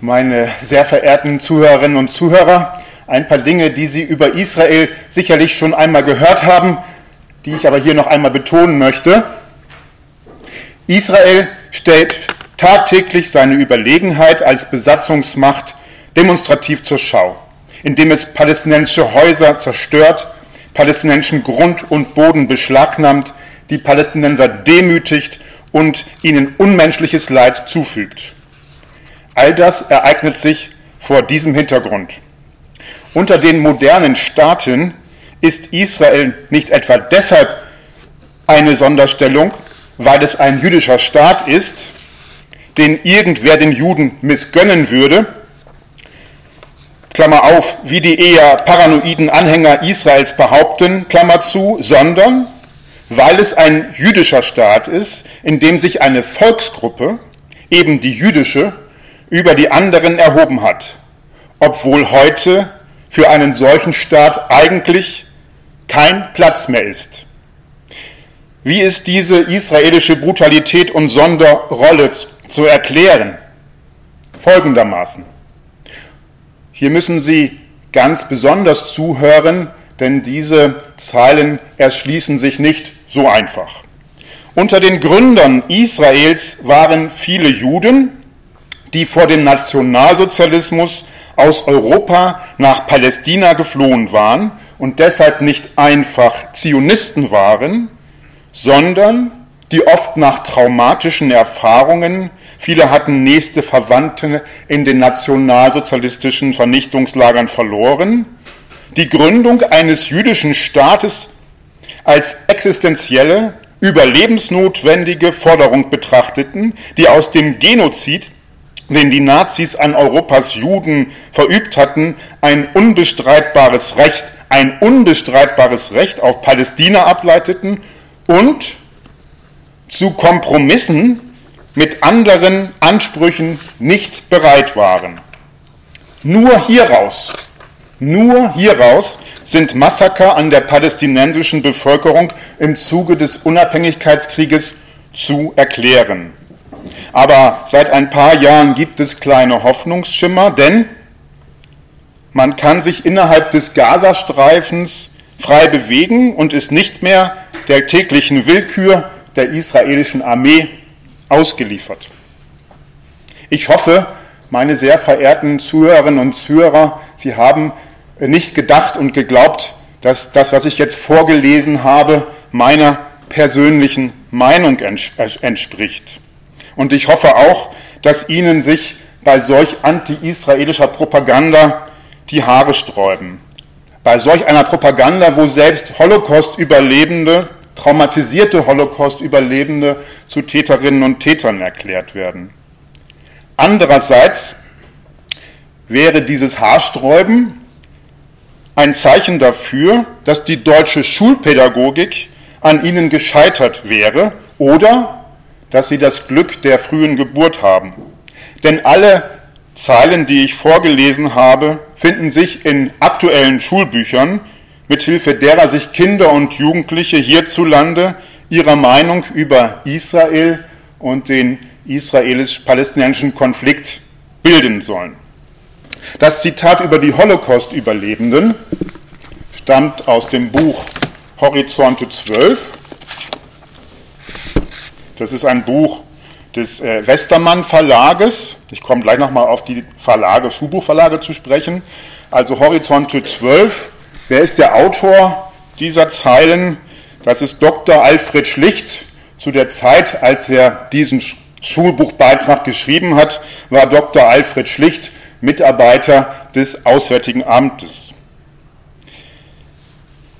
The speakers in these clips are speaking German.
meine sehr verehrten Zuhörerinnen und Zuhörer, ein paar Dinge, die Sie über Israel sicherlich schon einmal gehört haben, die ich aber hier noch einmal betonen möchte. Israel stellt tagtäglich seine Überlegenheit als Besatzungsmacht demonstrativ zur Schau, indem es palästinensische Häuser zerstört, palästinensischen Grund und Boden beschlagnahmt, die Palästinenser demütigt und ihnen unmenschliches Leid zufügt. All das ereignet sich vor diesem Hintergrund. Unter den modernen Staaten ist Israel nicht etwa deshalb eine Sonderstellung, weil es ein jüdischer Staat ist, den irgendwer den Juden missgönnen würde, Klammer auf, wie die eher paranoiden Anhänger Israels behaupten, Klammer zu, sondern weil es ein jüdischer Staat ist, in dem sich eine Volksgruppe, eben die jüdische, über die anderen erhoben hat, obwohl heute für einen solchen Staat eigentlich kein Platz mehr ist. Wie ist diese israelische Brutalität und Sonderrolle zu erklären? Folgendermaßen. Hier müssen Sie ganz besonders zuhören, denn diese Zeilen erschließen sich nicht so einfach. Unter den Gründern Israels waren viele Juden, die vor dem Nationalsozialismus aus Europa nach Palästina geflohen waren und deshalb nicht einfach Zionisten waren, sondern die oft nach traumatischen Erfahrungen, viele hatten nächste Verwandte in den nationalsozialistischen Vernichtungslagern verloren, die Gründung eines jüdischen Staates als existenzielle, überlebensnotwendige Forderung betrachteten, die aus dem Genozid den die Nazis an Europas Juden verübt hatten, ein unbestreitbares Recht, ein unbestreitbares Recht auf Palästina ableiteten und zu Kompromissen mit anderen Ansprüchen nicht bereit waren. Nur hieraus, nur hieraus sind Massaker an der palästinensischen Bevölkerung im Zuge des Unabhängigkeitskrieges zu erklären. Aber seit ein paar Jahren gibt es kleine Hoffnungsschimmer, denn man kann sich innerhalb des Gazastreifens frei bewegen und ist nicht mehr der täglichen Willkür der israelischen Armee ausgeliefert. Ich hoffe, meine sehr verehrten Zuhörerinnen und Zuhörer, Sie haben nicht gedacht und geglaubt, dass das, was ich jetzt vorgelesen habe, meiner persönlichen Meinung entspricht. Und ich hoffe auch, dass Ihnen sich bei solch anti-israelischer Propaganda die Haare sträuben. Bei solch einer Propaganda, wo selbst Holocaust-Überlebende, traumatisierte Holocaust-Überlebende zu Täterinnen und Tätern erklärt werden. Andererseits wäre dieses Haarsträuben ein Zeichen dafür, dass die deutsche Schulpädagogik an ihnen gescheitert wäre oder dass sie das Glück der frühen Geburt haben. Denn alle Zeilen, die ich vorgelesen habe, finden sich in aktuellen Schulbüchern, mithilfe derer sich Kinder und Jugendliche hierzulande ihrer Meinung über Israel und den israelisch-palästinensischen Konflikt bilden sollen. Das Zitat über die Holocaust-Überlebenden stammt aus dem Buch Horizonte 12 das ist ein Buch des äh, Westermann Verlages. Ich komme gleich nochmal auf die Verlage, Schulbuchverlage zu sprechen. Also Horizonte 12. Wer ist der Autor dieser Zeilen? Das ist Dr. Alfred Schlicht. Zu der Zeit, als er diesen Schulbuchbeitrag geschrieben hat, war Dr. Alfred Schlicht Mitarbeiter des Auswärtigen Amtes.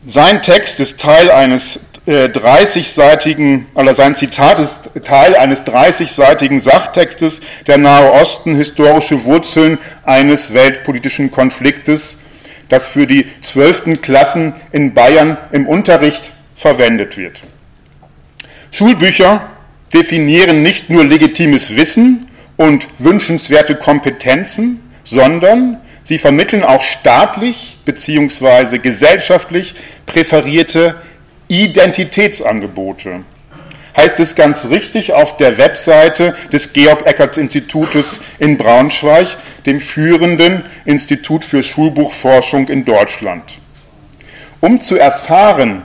Sein Text ist Teil eines 30-seitigen, äh, oder sein Zitat ist Teil eines 30-seitigen Sachtextes, der Nahe Osten historische Wurzeln eines weltpolitischen Konfliktes, das für die zwölften Klassen in Bayern im Unterricht verwendet wird. Schulbücher definieren nicht nur legitimes Wissen und wünschenswerte Kompetenzen, sondern sie vermitteln auch staatlich bzw. gesellschaftlich präferierte Identitätsangebote. heißt es ganz richtig auf der Webseite des Georg-Eckert-Institutes in Braunschweig, dem führenden Institut für Schulbuchforschung in Deutschland. Um zu erfahren,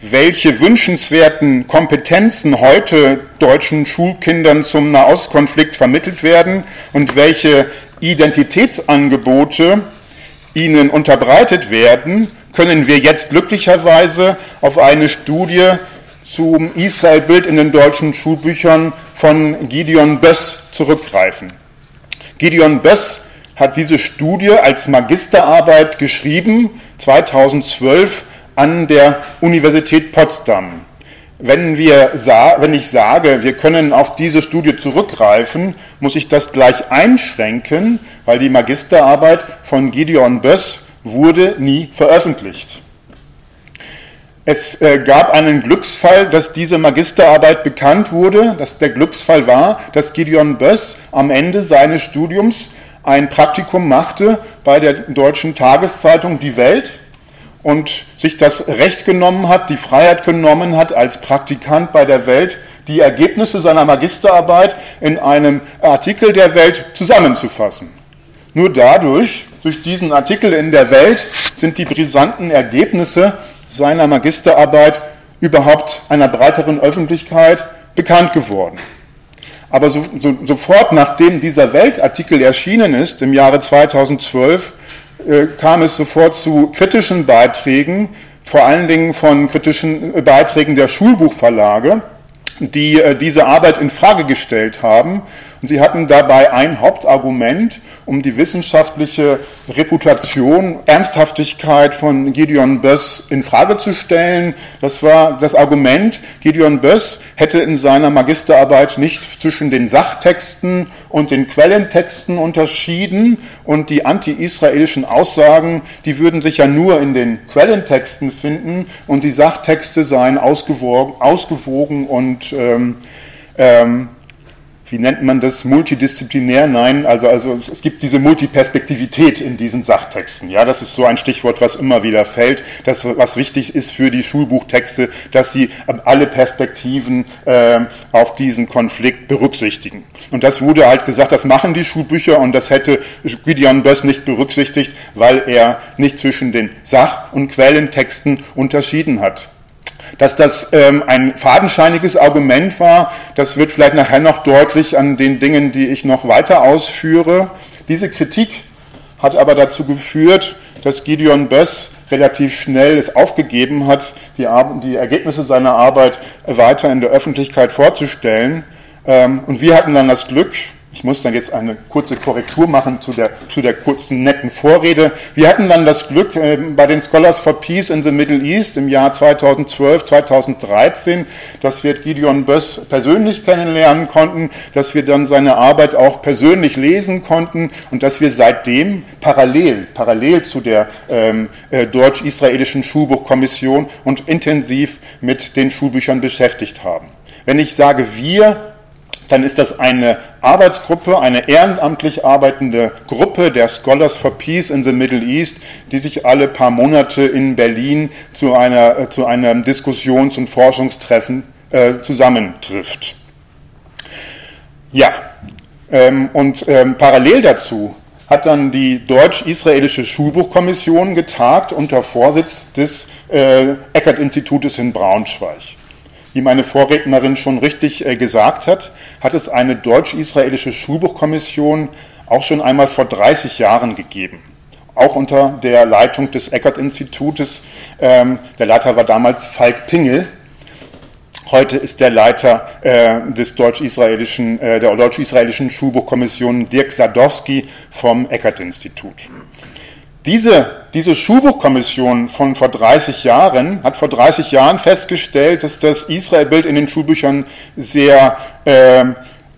welche wünschenswerten Kompetenzen heute deutschen Schulkindern zum Nahostkonflikt vermittelt werden und welche Identitätsangebote ihnen unterbreitet werden, können wir jetzt glücklicherweise auf eine Studie zum Israel-Bild in den deutschen Schulbüchern von Gideon Böss zurückgreifen. Gideon Böss hat diese Studie als Magisterarbeit geschrieben, 2012 an der Universität Potsdam. Wenn, wir, wenn ich sage, wir können auf diese Studie zurückgreifen, muss ich das gleich einschränken, weil die Magisterarbeit von Gideon Böss wurde nie veröffentlicht. Es äh, gab einen Glücksfall, dass diese Magisterarbeit bekannt wurde. Dass der Glücksfall war, dass Gideon Böss am Ende seines Studiums ein Praktikum machte bei der deutschen Tageszeitung Die Welt und sich das Recht genommen hat, die Freiheit genommen hat, als Praktikant bei der Welt die Ergebnisse seiner Magisterarbeit in einem Artikel der Welt zusammenzufassen. Nur dadurch, durch diesen Artikel in der Welt, sind die brisanten Ergebnisse seiner Magisterarbeit überhaupt einer breiteren Öffentlichkeit bekannt geworden. Aber so, so, sofort nachdem dieser Weltartikel erschienen ist, im Jahre 2012, äh, kam es sofort zu kritischen Beiträgen, vor allen Dingen von kritischen äh, Beiträgen der Schulbuchverlage, die äh, diese Arbeit in Frage gestellt haben und sie hatten dabei ein Hauptargument, um die wissenschaftliche Reputation, Ernsthaftigkeit von Gideon Böss in Frage zu stellen. Das war das Argument, Gideon Böss hätte in seiner Magisterarbeit nicht zwischen den Sachtexten und den Quellentexten unterschieden und die anti-israelischen Aussagen, die würden sich ja nur in den Quellentexten finden und die Sachtexte seien ausgewogen, ausgewogen und ähm, ähm, wie nennt man das, multidisziplinär? Nein, also, also es gibt diese Multiperspektivität in diesen Sachtexten. Ja, das ist so ein Stichwort, was immer wieder fällt, das, was wichtig ist für die Schulbuchtexte, dass sie alle Perspektiven äh, auf diesen Konflikt berücksichtigen. Und das wurde halt gesagt, das machen die Schulbücher und das hätte Gideon Böss nicht berücksichtigt, weil er nicht zwischen den Sach- und Quellentexten unterschieden hat. Dass das ähm, ein fadenscheiniges Argument war, das wird vielleicht nachher noch deutlich an den Dingen, die ich noch weiter ausführe. Diese Kritik hat aber dazu geführt, dass Gideon Böss relativ schnell es aufgegeben hat, die, die Ergebnisse seiner Arbeit weiter in der Öffentlichkeit vorzustellen. Ähm, und wir hatten dann das Glück, ich muss dann jetzt eine kurze Korrektur machen zu der, zu der kurzen, netten Vorrede. Wir hatten dann das Glück äh, bei den Scholars for Peace in the Middle East im Jahr 2012, 2013, dass wir Gideon Böss persönlich kennenlernen konnten, dass wir dann seine Arbeit auch persönlich lesen konnten und dass wir seitdem parallel, parallel zu der ähm, äh, deutsch-israelischen Schulbuchkommission und intensiv mit den Schulbüchern beschäftigt haben. Wenn ich sage wir, dann ist das eine Arbeitsgruppe, eine ehrenamtlich arbeitende Gruppe der Scholars for Peace in the Middle East, die sich alle paar Monate in Berlin zu einer, äh, zu einer Diskussions- und Forschungstreffen äh, zusammentrifft. Ja, ähm, und ähm, parallel dazu hat dann die deutsch-israelische Schulbuchkommission getagt unter Vorsitz des äh, Eckert-Institutes in Braunschweig. Wie meine Vorrednerin schon richtig äh, gesagt hat, hat es eine deutsch-israelische Schulbuchkommission auch schon einmal vor 30 Jahren gegeben. Auch unter der Leitung des Eckert-Institutes. Ähm, der Leiter war damals Falk Pingel. Heute ist der Leiter äh, des deutsch-israelischen, äh, der deutsch-israelischen Schulbuchkommission Dirk Sadowski vom Eckert-Institut. Diese, diese Schulbuchkommission von vor 30 Jahren hat vor 30 Jahren festgestellt, dass das Israel-Bild in den Schulbüchern sehr äh,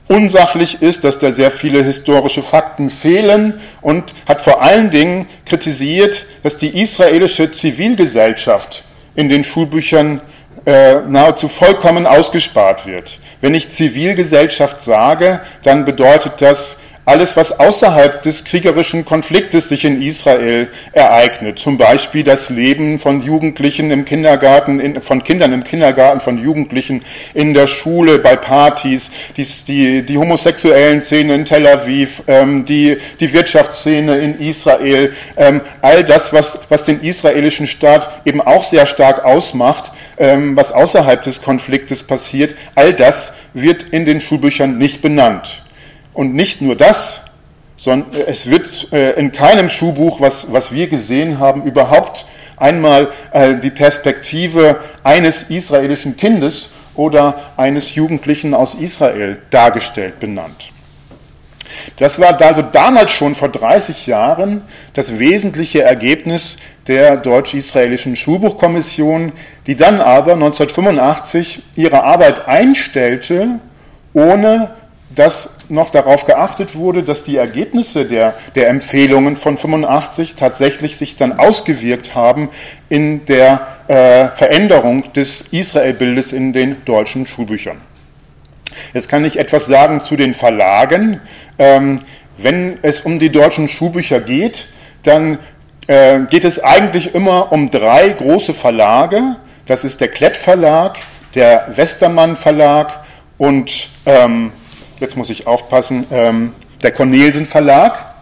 unsachlich ist, dass da sehr viele historische Fakten fehlen und hat vor allen Dingen kritisiert, dass die israelische Zivilgesellschaft in den Schulbüchern äh, nahezu vollkommen ausgespart wird. Wenn ich Zivilgesellschaft sage, dann bedeutet das alles, was außerhalb des kriegerischen Konfliktes sich in Israel ereignet. Zum Beispiel das Leben von Jugendlichen im Kindergarten, in, von Kindern im Kindergarten, von Jugendlichen in der Schule, bei Partys, die, die, die homosexuellen Szene in Tel Aviv, ähm, die, die Wirtschaftsszene in Israel, ähm, all das, was, was den israelischen Staat eben auch sehr stark ausmacht, ähm, was außerhalb des Konfliktes passiert, all das wird in den Schulbüchern nicht benannt. Und nicht nur das, sondern es wird äh, in keinem Schulbuch, was, was wir gesehen haben, überhaupt einmal äh, die Perspektive eines israelischen Kindes oder eines Jugendlichen aus Israel dargestellt, benannt. Das war also damals schon vor 30 Jahren das wesentliche Ergebnis der deutsch-israelischen Schulbuchkommission, die dann aber 1985 ihre Arbeit einstellte, ohne dass noch darauf geachtet wurde, dass die Ergebnisse der, der Empfehlungen von 85 tatsächlich sich dann ausgewirkt haben in der äh, Veränderung des Israelbildes in den deutschen Schulbüchern. Jetzt kann ich etwas sagen zu den Verlagen. Ähm, wenn es um die deutschen Schulbücher geht, dann äh, geht es eigentlich immer um drei große Verlage. Das ist der Klett Verlag, der Westermann Verlag und ähm, jetzt muss ich aufpassen, ähm, der Cornelsen Verlag.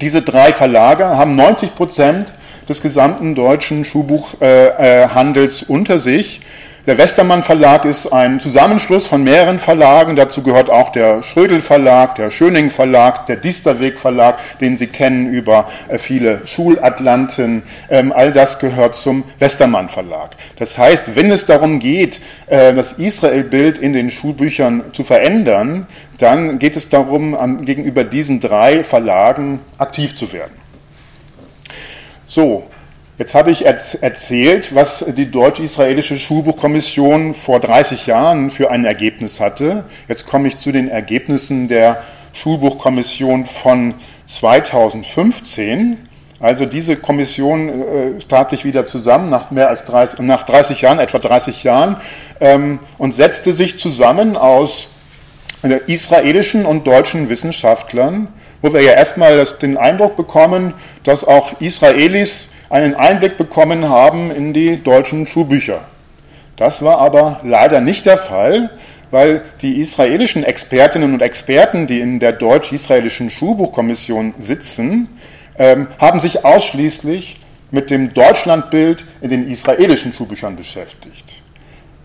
Diese drei Verlage haben 90 Prozent des gesamten deutschen Schuhbuchhandels äh, äh, unter sich. Der Westermann Verlag ist ein Zusammenschluss von mehreren Verlagen. Dazu gehört auch der Schrödel Verlag, der Schöning Verlag, der Diesterweg Verlag, den Sie kennen über äh, viele Schulatlanten. Ähm, all das gehört zum Westermann Verlag. Das heißt, wenn es darum geht, äh, das Israel-Bild in den Schulbüchern zu verändern, dann geht es darum, gegenüber diesen drei Verlagen aktiv zu werden. So, Jetzt habe ich erzählt, was die deutsch-israelische Schulbuchkommission vor 30 Jahren für ein Ergebnis hatte. Jetzt komme ich zu den Ergebnissen der Schulbuchkommission von 2015. Also diese Kommission äh, tat sich wieder zusammen nach mehr als 30, nach 30 Jahren, etwa 30 Jahren, ähm, und setzte sich zusammen aus äh, israelischen und deutschen Wissenschaftlern, wo wir ja erstmal das, den Eindruck bekommen, dass auch Israelis einen Einblick bekommen haben in die deutschen Schulbücher. Das war aber leider nicht der Fall, weil die israelischen Expertinnen und Experten, die in der deutsch-israelischen Schulbuchkommission sitzen, ähm, haben sich ausschließlich mit dem Deutschlandbild in den israelischen Schulbüchern beschäftigt.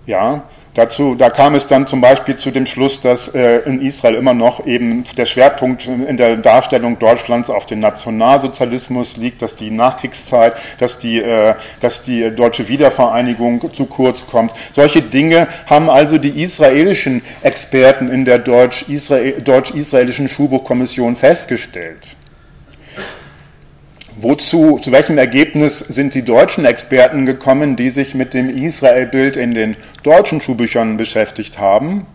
Ja, Dazu, da kam es dann zum Beispiel zu dem Schluss, dass äh, in Israel immer noch eben der Schwerpunkt in der Darstellung Deutschlands auf den Nationalsozialismus liegt, dass die Nachkriegszeit, dass die, äh, dass die deutsche Wiedervereinigung zu kurz kommt. Solche Dinge haben also die israelischen Experten in der deutsch-israelischen Schulbuchkommission festgestellt. Wozu, zu welchem Ergebnis sind die deutschen Experten gekommen, die sich mit dem Israel-Bild in den deutschen Schulbüchern beschäftigt haben?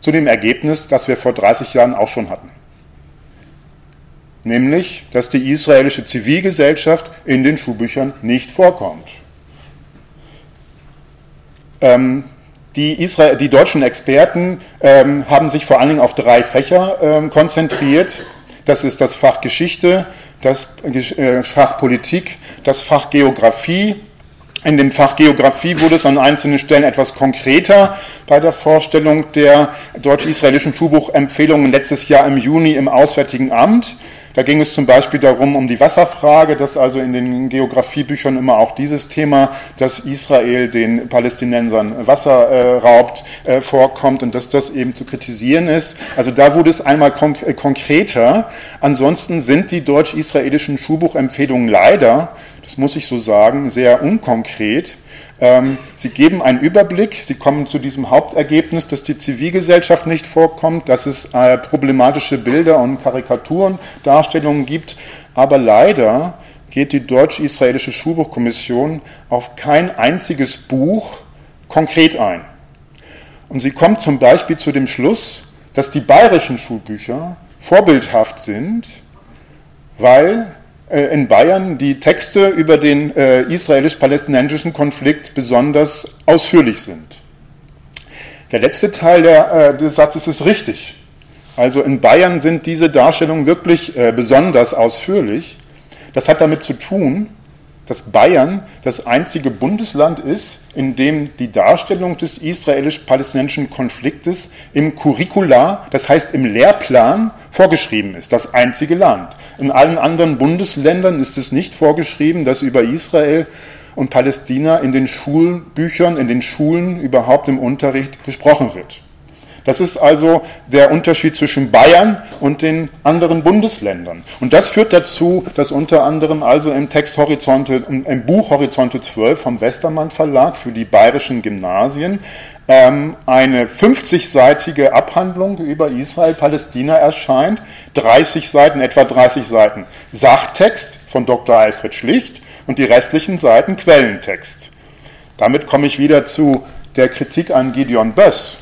Zu dem Ergebnis, das wir vor 30 Jahren auch schon hatten. Nämlich, dass die israelische Zivilgesellschaft in den Schulbüchern nicht vorkommt. Ähm, die, Israel, die, deutschen Experten ähm, haben sich vor allen Dingen auf drei Fächer ähm, konzentriert das ist das Fach Geschichte, das äh, Fach Politik, das Fach Geografie. In dem Fach Geografie wurde es an einzelnen Stellen etwas konkreter bei der Vorstellung der deutsch-israelischen Schulbuchempfehlungen letztes Jahr im Juni im Auswärtigen Amt. Da ging es zum Beispiel darum, um die Wasserfrage, dass also in den Geografiebüchern immer auch dieses Thema, dass Israel den Palästinensern Wasser äh, raubt, äh, vorkommt und dass das eben zu kritisieren ist. Also da wurde es einmal konk äh, konkreter. Ansonsten sind die deutsch-israelischen Schulbuchempfehlungen leider, das muss ich so sagen, sehr unkonkret. Ähm, sie geben einen Überblick, Sie kommen zu diesem Hauptergebnis, dass die Zivilgesellschaft nicht vorkommt, dass es äh, problematische Bilder und Karikaturen, Darstellungen gibt, aber leider geht die deutsch-israelische Schulbuchkommission auf kein einziges Buch konkret ein. Und sie kommt zum Beispiel zu dem Schluss, dass die bayerischen Schulbücher vorbildhaft sind, weil in Bayern die Texte über den äh, israelisch-palästinensischen Konflikt besonders ausführlich sind. Der letzte Teil der, äh, des Satzes ist richtig. Also in Bayern sind diese Darstellungen wirklich äh, besonders ausführlich. Das hat damit zu tun, dass Bayern das einzige Bundesland ist, in dem die Darstellung des israelisch-palästinensischen Konfliktes im Curricula, das heißt im Lehrplan, vorgeschrieben ist. Das einzige Land. In allen anderen Bundesländern ist es nicht vorgeschrieben, dass über Israel und Palästina in den Schulbüchern, in den Schulen überhaupt im Unterricht gesprochen wird. Das ist also der Unterschied zwischen Bayern und den anderen Bundesländern. Und das führt dazu, dass unter anderem also im Text Horizonte, im Buch Horizonte 12 vom Westermann Verlag für die bayerischen Gymnasien ähm, eine 50-seitige Abhandlung über Israel-Palästina erscheint, 30 Seiten, etwa 30 Seiten Sachtext von Dr. Alfred Schlicht und die restlichen Seiten Quellentext. Damit komme ich wieder zu der Kritik an Gideon Böss.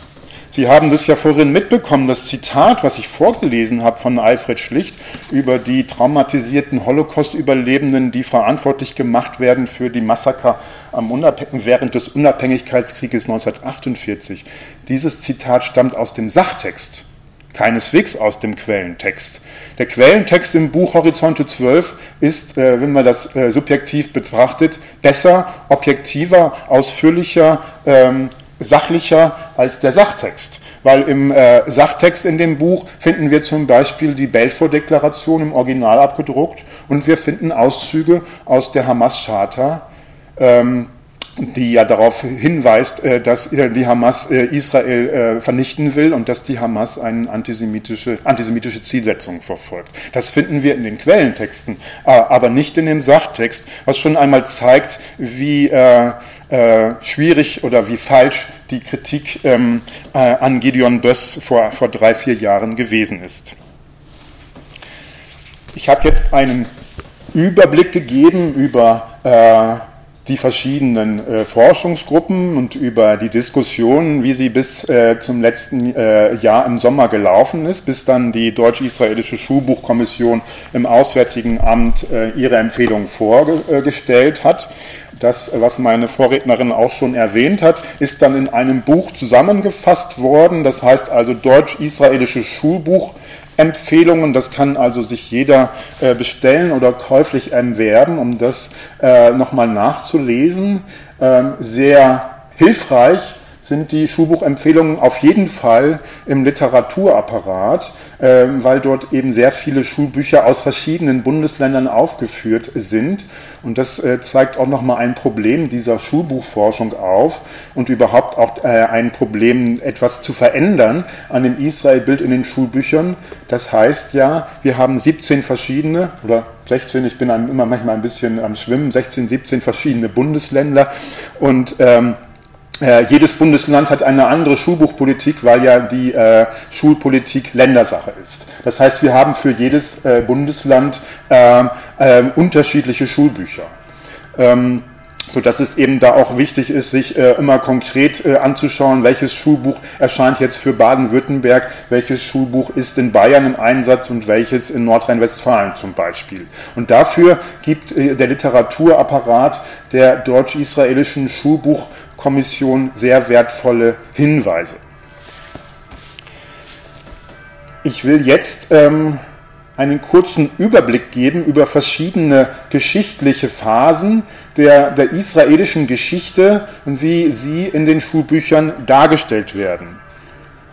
Sie haben das ja vorhin mitbekommen, das Zitat, was ich vorgelesen habe von Alfred Schlicht über die traumatisierten Holocaust-Überlebenden, die verantwortlich gemacht werden für die Massaker während des Unabhängigkeitskrieges 1948. Dieses Zitat stammt aus dem Sachtext, keineswegs aus dem Quellentext. Der Quellentext im Buch Horizonte 12 ist, äh, wenn man das äh, subjektiv betrachtet, besser, objektiver, ausführlicher, ähm, sachlicher als der Sachtext. Weil im äh, Sachtext in dem Buch finden wir zum Beispiel die Belfort-Deklaration im Original abgedruckt und wir finden Auszüge aus der Hamas-Charta, ähm, die ja darauf hinweist, äh, dass äh, die Hamas äh, Israel vernichten will und dass die Hamas eine antisemitische, antisemitische Zielsetzung verfolgt. Das finden wir in den Quellentexten, aber nicht in dem Sachtext, was schon einmal zeigt, wie schwierig oder wie falsch die Kritik ähm, an Gideon Böss vor, vor drei, vier Jahren gewesen ist. Ich habe jetzt einen Überblick gegeben über die verschiedenen äh, Forschungsgruppen und über die Diskussionen, wie sie bis äh, zum letzten äh, Jahr im Sommer gelaufen ist, bis dann die deutsch-israelische Schulbuchkommission im Auswärtigen Amt äh, ihre Empfehlung vorgestellt hat. Das, was meine Vorrednerin auch schon erwähnt hat, ist dann in einem Buch zusammengefasst worden. Das heißt also deutsch-israelische Schulbuch Empfehlungen. Das kann also sich jeder äh, bestellen oder käuflich erwerben, um das äh, nochmal nachzulesen. Ähm, sehr hilfreich sind die Schulbuchempfehlungen auf jeden Fall im Literaturapparat, ähm, weil dort eben sehr viele Schulbücher aus verschiedenen Bundesländern aufgeführt sind. Und das äh, zeigt auch nochmal ein Problem dieser Schulbuchforschung auf und überhaupt auch äh, ein Problem, etwas zu verändern an dem Israel-Bild in den Schulbüchern. Das heißt ja, wir haben 17 verschiedene oder 16, ich bin immer manchmal ein bisschen am Schwimmen, 16, 17 verschiedene Bundesländer und ähm, äh, jedes Bundesland hat eine andere Schulbuchpolitik, weil ja die äh, Schulpolitik Ländersache ist. Das heißt, wir haben für jedes äh, Bundesland ähm, ähm, unterschiedliche Schulbücher. Ähm, so dass es eben da auch wichtig ist, sich äh, immer konkret äh, anzuschauen, welches Schulbuch erscheint jetzt für Baden-Württemberg, welches Schulbuch ist in Bayern im Einsatz und welches in Nordrhein-Westfalen zum Beispiel. Und dafür gibt äh, der Literaturapparat der deutsch-israelischen Schulbuchkommission sehr wertvolle Hinweise. Ich will jetzt ähm, einen kurzen Überblick geben über verschiedene geschichtliche Phasen der, der israelischen Geschichte und wie sie in den Schulbüchern dargestellt werden.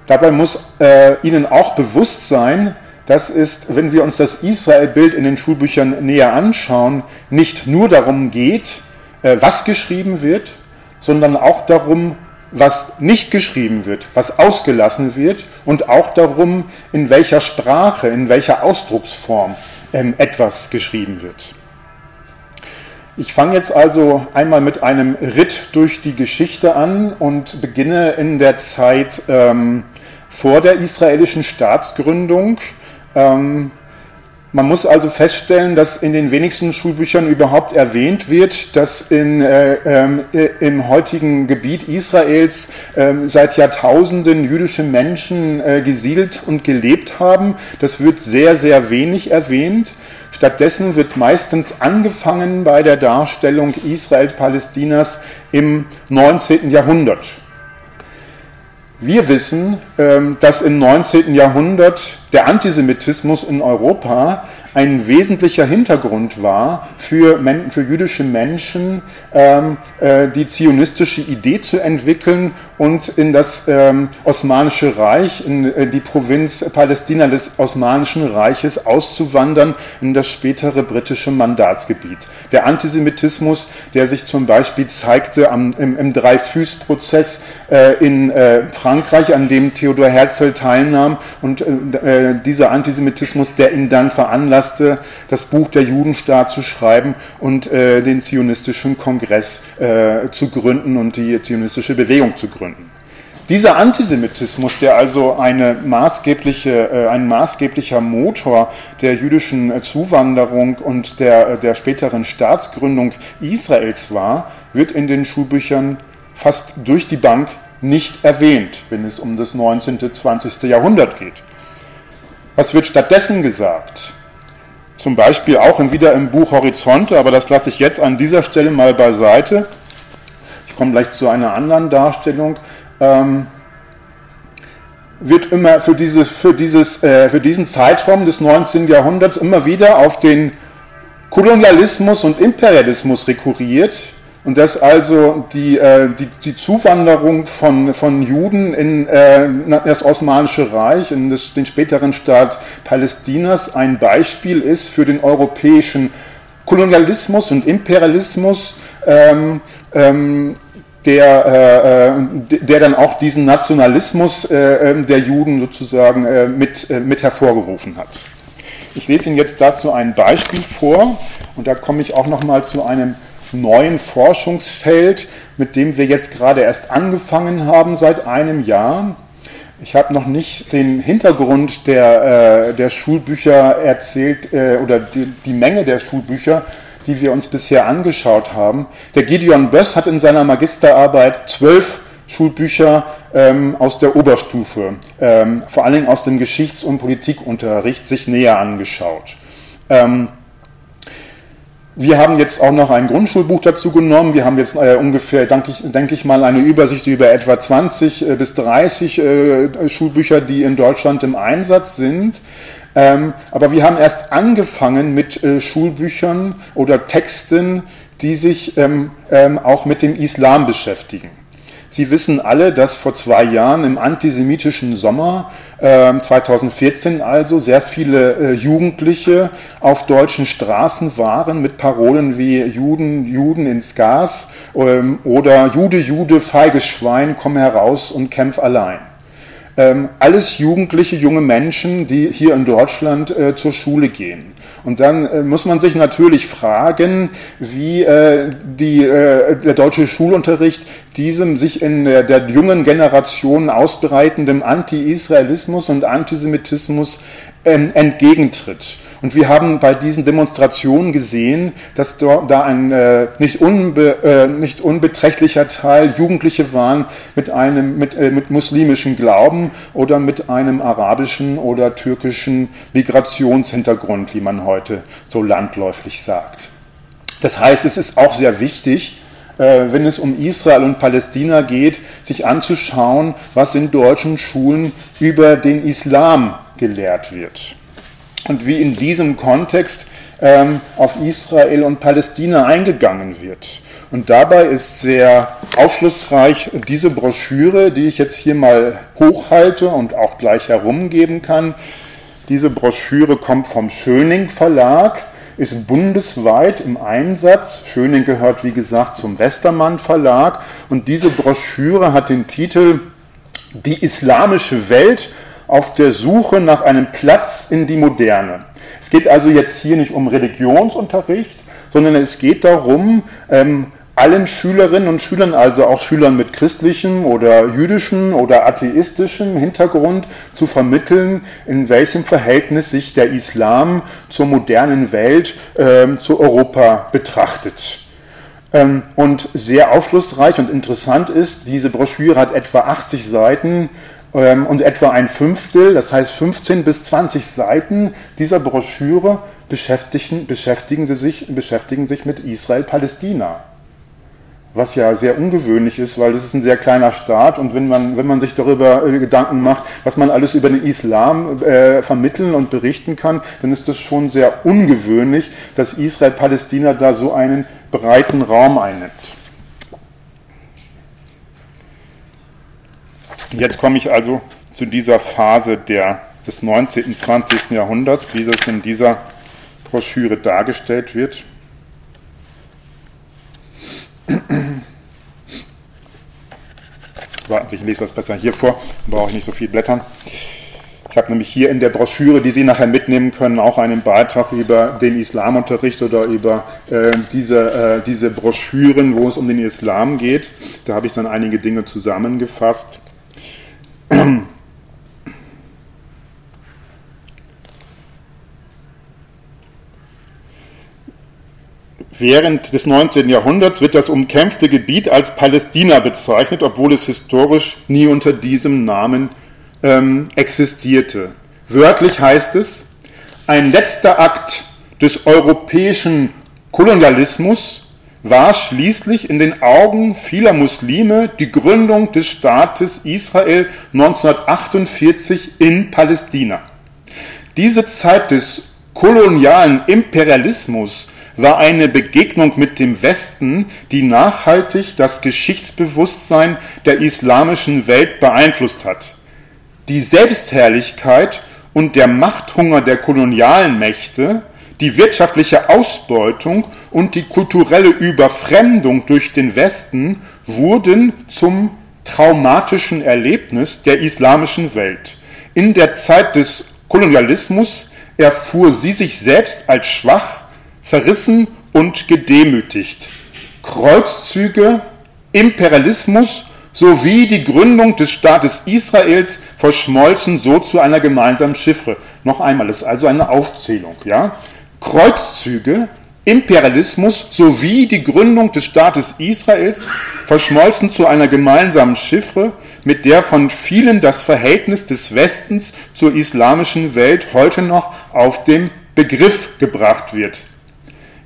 Dabei muss äh, Ihnen auch bewusst sein, dass es, wenn wir uns das Israel-Bild in den Schulbüchern näher anschauen, nicht nur darum geht, äh, was geschrieben wird, sondern auch darum, was nicht geschrieben wird, was ausgelassen wird und auch darum, in welcher Sprache, in welcher Ausdrucksform ähm, etwas geschrieben wird. Ich fange jetzt also einmal mit einem Ritt durch die Geschichte an und beginne in der Zeit ähm, vor der israelischen Staatsgründung. Ähm, man muss also feststellen, dass in den wenigsten Schulbüchern überhaupt erwähnt wird, dass in, äh, äh, im heutigen Gebiet Israels äh, seit Jahrtausenden jüdische Menschen äh, gesiedelt und gelebt haben. Das wird sehr, sehr wenig erwähnt. Stattdessen wird meistens angefangen bei der Darstellung Israel-Palästinas im 19. Jahrhundert. Wir wissen, ähm, dass im 19. Jahrhundert der Antisemitismus in Europa ein wesentlicher Hintergrund war für, für jüdische Menschen, ähm, äh, die zionistische Idee zu entwickeln und in das ähm, Osmanische Reich, in äh, die Provinz Palästina des Osmanischen Reiches auszuwandern, in das spätere britische Mandatsgebiet. Der Antisemitismus, der sich zum Beispiel zeigte am, im, im Dreyfus-Prozess äh, in äh, Frankreich, an dem Theodor Herzl teilnahm, und äh, äh, dieser Antisemitismus, der ihn dann veranlasste, veranlasste, das Buch der Judenstaat zu schreiben und äh, den zionistischen Kongress äh, zu gründen und die zionistische Bewegung zu gründen. Dieser Antisemitismus, der also eine maßgebliche, äh, ein maßgeblicher Motor der jüdischen äh, Zuwanderung und der, äh, der späteren Staatsgründung Israels war, wird in den Schulbüchern fast durch die Bank nicht erwähnt, wenn es um das 19. und 20. Jahrhundert geht. Was wird stattdessen gesagt? Zum Beispiel auch wieder im Buch Horizonte, aber das lasse ich jetzt an dieser Stelle mal beiseite. Ich komme gleich zu einer anderen Darstellung. Ähm, wird immer für, dieses, für, dieses, äh, für diesen Zeitraum des 19. Jahrhunderts immer wieder auf den Kolonialismus und Imperialismus rekurriert, und dass also die, äh, die, die Zuwanderung von, von Juden in äh, das Osmanische Reich, in das, den späteren Staat Palästinas, ein Beispiel ist für den europäischen Kolonialismus und Imperialismus, ähm, ähm, der, äh, der dann auch diesen Nationalismus äh, ähm, der Juden sozusagen mit, mit hervorgerufen hat. Ich lese Ihnen jetzt dazu ein Beispiel vor und da komme ich auch nochmal zu einem neuen Forschungsfeld, mit dem wir jetzt gerade erst angefangen haben seit einem Jahr. Ich habe noch nicht den Hintergrund der, äh, der Schulbücher erzählt äh, oder die, die Menge der Schulbücher, die wir uns bisher angeschaut haben. Der Gideon Böss hat in seiner Magisterarbeit zwölf Schulbücher ähm, aus der Oberstufe, ähm, vor allem aus dem Geschichts- und Politikunterricht, sich näher angeschaut. Ähm, wir haben jetzt auch noch ein Grundschulbuch dazu genommen. Wir haben jetzt äh, ungefähr, denke ich, denke ich mal, eine Übersicht über etwa 20 äh, bis 30 äh, Schulbücher, die in Deutschland im Einsatz sind. Ähm, aber wir haben erst angefangen mit äh, Schulbüchern oder Texten, die sich ähm, ähm, auch mit dem Islam beschäftigen. Sie wissen alle, dass vor zwei Jahren im antisemitischen Sommer äh, 2014 also sehr viele äh, Jugendliche auf deutschen Straßen waren mit Parolen wie Juden, Juden ins Gas ähm, oder Jude, Jude, feiges Schwein, komm heraus und kämpf allein. Ähm, alles Jugendliche, junge Menschen, die hier in Deutschland äh, zur Schule gehen. Und dann äh, muss man sich natürlich fragen, wie äh, die, äh, der deutsche Schulunterricht diesem sich in der, der jungen Generation ausbreitenden Anti-Israelismus und Antisemitismus ähm, entgegentritt. Und wir haben bei diesen Demonstrationen gesehen, dass da ein äh, nicht, unbe, äh, nicht unbeträchtlicher Teil Jugendliche waren mit einem mit, äh, mit muslimischem Glauben oder mit einem arabischen oder türkischen Migrationshintergrund, wie man heute so landläufig sagt. Das heißt, es ist auch sehr wichtig, äh, wenn es um Israel und Palästina geht, sich anzuschauen, was in deutschen Schulen über den Islam gelehrt wird und wie in diesem Kontext ähm, auf Israel und Palästina eingegangen wird. Und dabei ist sehr aufschlussreich diese Broschüre, die ich jetzt hier mal hochhalte und auch gleich herumgeben kann. Diese Broschüre kommt vom Schöning Verlag, ist bundesweit im Einsatz. Schöning gehört, wie gesagt, zum Westermann Verlag. Und diese Broschüre hat den Titel Die islamische Welt auf der Suche nach einem Platz in die Moderne. Es geht also jetzt hier nicht um Religionsunterricht, sondern es geht darum, ähm, allen Schülerinnen und Schülern, also auch Schülern mit christlichem oder jüdischem oder atheistischem Hintergrund, zu vermitteln, in welchem Verhältnis sich der Islam zur modernen Welt, ähm, zu Europa betrachtet. Ähm, und sehr aufschlussreich und interessant ist, diese Broschüre hat etwa 80 Seiten und etwa ein Fünftel, das heißt 15 bis 20 Seiten dieser Broschüre beschäftigen, beschäftigen, sie sich, beschäftigen sich mit Israel-Palästina. was ja sehr ungewöhnlich ist, weil das ist ein sehr kleiner Staat und wenn man, wenn man sich darüber äh, Gedanken macht, was man alles über den Islam äh, vermitteln und berichten kann, dann ist das schon sehr ungewöhnlich, dass Israel-Palästina da so einen breiten Raum einnimmt. Jetzt komme ich also zu dieser Phase der, des 19. und 20. Jahrhunderts, wie das in dieser Broschüre dargestellt wird. Warten ich lese das besser hier vor, brauche ich nicht so viel blättern. Ich habe nämlich hier in der Broschüre, die Sie nachher mitnehmen können, auch einen Beitrag über den Islamunterricht oder über äh, diese, äh, diese Broschüren, wo es um den Islam geht. Da habe ich dann einige Dinge zusammengefasst. Während des 19. Jahrhunderts wird das umkämpfte Gebiet als Palästina bezeichnet, obwohl es historisch nie unter diesem Namen ähm, existierte. Wörtlich heißt es, ein letzter Akt des europäischen Kolonialismus war schließlich in den Augen vieler Muslime die Gründung des Staates Israel 1948 in Palästina. Diese Zeit des kolonialen Imperialismus war eine Begegnung mit dem Westen, die nachhaltig das Geschichtsbewusstsein der islamischen Welt beeinflusst hat. Die Selbstherrlichkeit und der Machthunger der kolonialen Mächte, die wirtschaftliche Ausbeutung und die kulturelle Überfremdung durch den Westen wurden zum traumatischen Erlebnis der islamischen Welt. In der Zeit des Kolonialismus erfuhr sie sich selbst als schwach zerrissen und gedemütigt. Kreuzzüge, Imperialismus sowie die Gründung des Staates Israels verschmolzen so zu einer gemeinsamen Chiffre. Noch einmal, das ist also eine Aufzählung. Ja? Kreuzzüge, Imperialismus sowie die Gründung des Staates Israels verschmolzen zu einer gemeinsamen Chiffre, mit der von vielen das Verhältnis des Westens zur islamischen Welt heute noch auf den Begriff gebracht wird.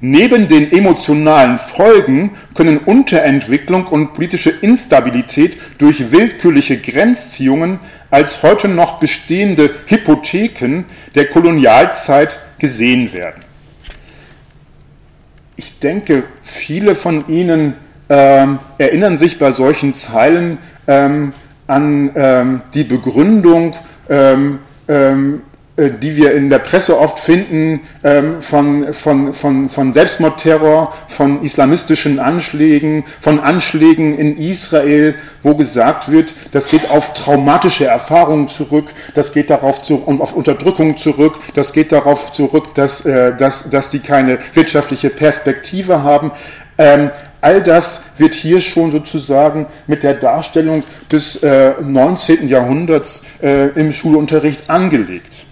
Neben den emotionalen Folgen können Unterentwicklung und politische Instabilität durch willkürliche Grenzziehungen als heute noch bestehende Hypotheken der Kolonialzeit gesehen werden. Ich denke, viele von Ihnen ähm, erinnern sich bei solchen Zeilen ähm, an ähm, die Begründung ähm, ähm, äh, die wir in der Presse oft finden, ähm, von, von, von, von Selbstmordterror, von islamistischen Anschlägen, von Anschlägen in Israel, wo gesagt wird, das geht auf traumatische Erfahrungen zurück, das geht darauf zu, auf Unterdrückung zurück, das geht darauf zurück, dass, äh, dass, dass die keine wirtschaftliche Perspektive haben. Ähm, all das wird hier schon sozusagen mit der Darstellung des äh, 19. Jahrhunderts äh, im Schulunterricht angelegt.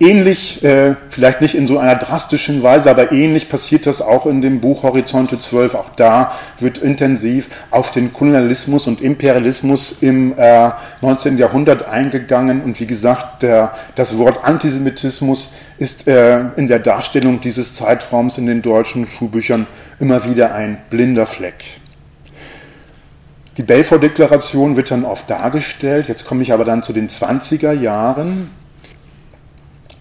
Ähnlich, äh, vielleicht nicht in so einer drastischen Weise, aber ähnlich passiert das auch in dem Buch Horizonte 12. Auch da wird intensiv auf den Kolonialismus und Imperialismus im äh, 19. Jahrhundert eingegangen. Und wie gesagt, der, das Wort Antisemitismus ist äh, in der Darstellung dieses Zeitraums in den deutschen Schulbüchern immer wieder ein blinder Fleck. Die Belfort-Deklaration wird dann oft dargestellt. Jetzt komme ich aber dann zu den 20er Jahren.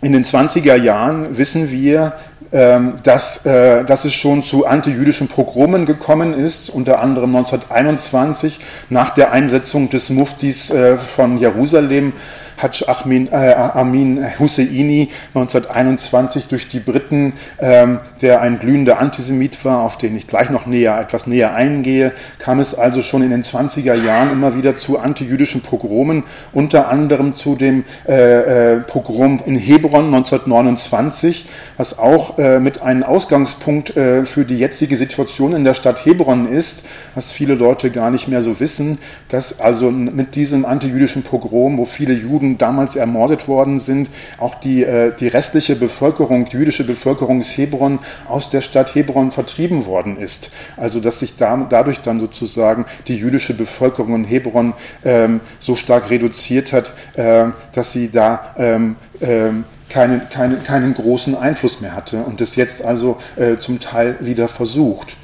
In den 20er Jahren wissen wir, ähm, dass, äh, dass es schon zu antijüdischen Pogromen gekommen ist, unter anderem 1921 nach der Einsetzung des Muftis äh, von Jerusalem Hajj Amin, äh, Amin Husseini 1921 durch die Briten, ähm, der ein glühender Antisemit war, auf den ich gleich noch näher, etwas näher eingehe, kam es also schon in den 20er Jahren immer wieder zu antijüdischen Pogromen, unter anderem zu dem äh, äh, Pogrom in Hebron 1929, was auch äh, mit einem Ausgangspunkt äh, für die jetzige Situation in der Stadt Hebron ist, was viele Leute gar nicht mehr so wissen, dass also mit diesem antijüdischen Pogrom, wo viele Juden damals ermordet worden sind, auch die, äh, die restliche Bevölkerung, die jüdische Bevölkerung des Hebron aus der Stadt Hebron vertrieben worden ist. Also dass sich da, dadurch dann sozusagen die jüdische Bevölkerung in Hebron ähm, so stark reduziert hat, äh, dass sie da ähm, ähm, keinen, keinen, keinen großen Einfluss mehr hatte und es jetzt also äh, zum Teil wieder versucht.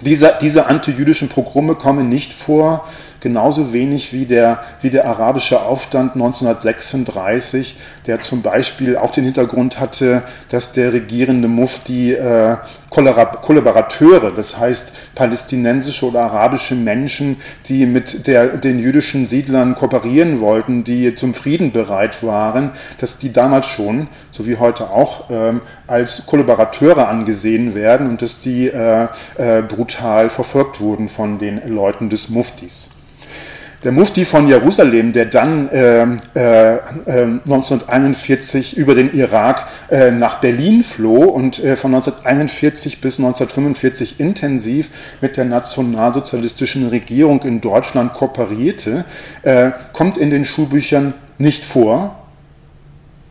Diese, diese antijüdischen Pogrome kommen nicht vor, genauso wenig wie der, wie der arabische Aufstand 1936, der zum Beispiel auch den Hintergrund hatte, dass der regierende Mufti äh, Kollaborateure, das heißt palästinensische oder arabische Menschen, die mit der, den jüdischen Siedlern kooperieren wollten, die zum Frieden bereit waren, dass die damals schon, so wie heute auch, ähm, als Kollaborateure angesehen werden und dass die äh, äh, brutal verfolgt wurden von den Leuten des Muftis. Der Mufti von Jerusalem, der dann äh, äh, 1941 über den Irak äh, nach Berlin floh und äh, von 1941 bis 1945 intensiv mit der nationalsozialistischen Regierung in Deutschland kooperierte, äh, kommt in den Schulbüchern nicht vor,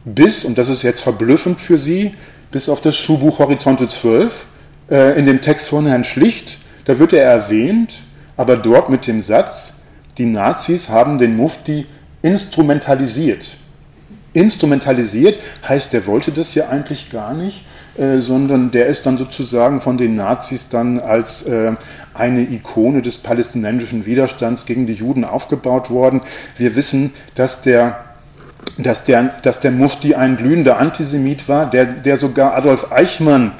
bis, und das ist jetzt verblüffend für Sie, bis auf das Schulbuch Horizonte 12, äh, in dem Text von Herrn Schlicht, da wird er erwähnt, aber dort mit dem Satz, die Nazis haben den Mufti instrumentalisiert. Instrumentalisiert heißt, der wollte das ja eigentlich gar nicht, äh, sondern der ist dann sozusagen von den Nazis dann als äh, eine Ikone des palästinensischen Widerstands gegen die Juden aufgebaut worden. Wir wissen, dass der dass der, dass der Mufti ein glühender Antisemit war, der, der sogar Adolf Eichmann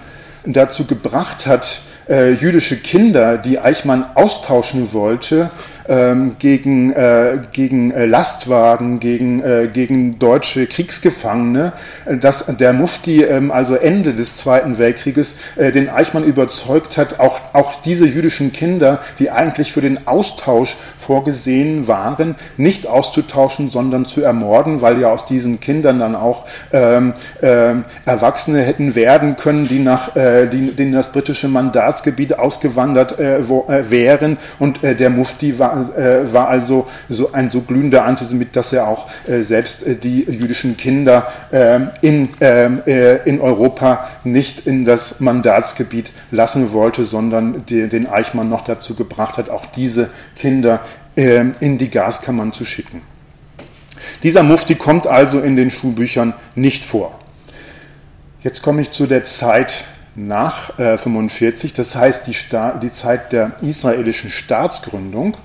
dazu gebracht hat, äh, jüdische Kinder, die Eichmann austauschen wollte, ähm, gegen, äh, gegen äh, Lastwagen, gegen, äh, gegen deutsche Kriegsgefangene, äh, dass der Mufti ähm, also Ende des Zweiten Weltkrieges äh, den Eichmann überzeugt hat, auch, auch diese jüdischen Kinder, die eigentlich für den Austausch vorgesehen waren, nicht auszutauschen, sondern zu ermorden, weil ja aus diesen Kindern dann auch ähm, äh, Erwachsene hätten werden können, die nach äh, die, in das britische Mandatsgebiet ausgewandert äh, wo, wären. Und der Mufti war, äh, war also so ein so glühender Antisemit, dass er auch selbst die jüdischen Kinder ähm, in, ähm, in Europa nicht in das Mandatsgebiet lassen wollte, sondern die, den Eichmann noch dazu gebracht hat, auch diese Kinder ähm, in die Gaskammern zu schicken. Dieser Mufti kommt also in den Schulbüchern nicht vor. Jetzt komme ich zu der Zeit nach äh, 45, das heißt die, die, Zeit der israelischen Staatsgründung.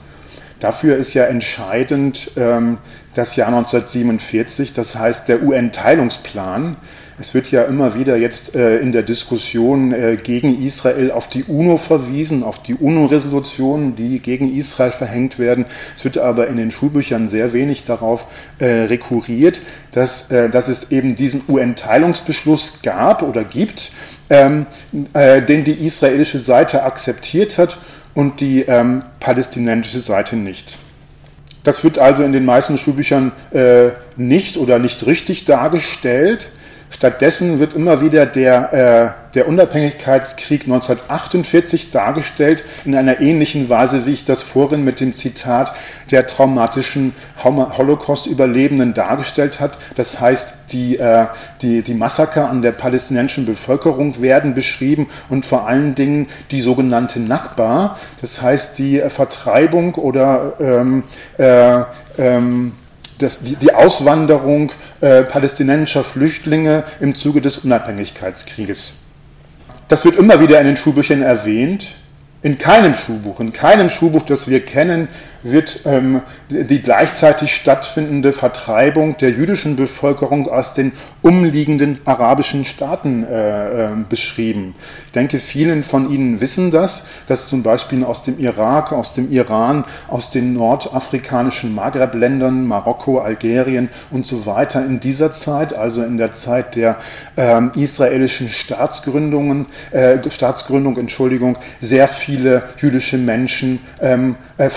Dafür ist ja entscheidend ähm, das Jahr 1947, das heißt der UN-Teilungsplan, es wird ja immer wieder jetzt äh, in der Diskussion äh, gegen Israel auf die UNO verwiesen, auf die UNO-Resolutionen, die gegen Israel verhängt werden. Es wird aber in den Schulbüchern sehr wenig darauf äh, rekurriert, dass, äh, dass es eben diesen UN-Teilungsbeschluss gab oder gibt, ähm, äh, den die israelische Seite akzeptiert hat und die ähm, palästinensische Seite nicht. Das wird also in den meisten Schulbüchern äh, nicht oder nicht richtig dargestellt. Stattdessen wird immer wieder der, äh, der Unabhängigkeitskrieg 1948 dargestellt, in einer ähnlichen Weise, wie ich das vorhin mit dem Zitat der traumatischen Holocaust-Überlebenden dargestellt hat. Das heißt, die, äh, die, die Massaker an der palästinensischen Bevölkerung werden beschrieben und vor allen Dingen die sogenannte Nakba, das heißt die Vertreibung oder ähm, äh, ähm, das, die, die Auswanderung äh, palästinensischer Flüchtlinge im Zuge des Unabhängigkeitskrieges. Das wird immer wieder in den Schulbüchern erwähnt. In keinem Schulbuch, in keinem Schulbuch, das wir kennen, wird ähm, die gleichzeitig stattfindende Vertreibung der jüdischen Bevölkerung aus den umliegenden arabischen Staaten äh, äh, beschrieben. Ich denke, vielen von Ihnen wissen das, dass zum Beispiel aus dem Irak, aus dem Iran, aus den nordafrikanischen Maghreb-Ländern, Marokko, Algerien und so weiter in dieser Zeit, also in der Zeit der äh, israelischen Staatsgründungen, äh, Staatsgründung, Entschuldigung, sehr viele jüdische Menschen ähm, äh,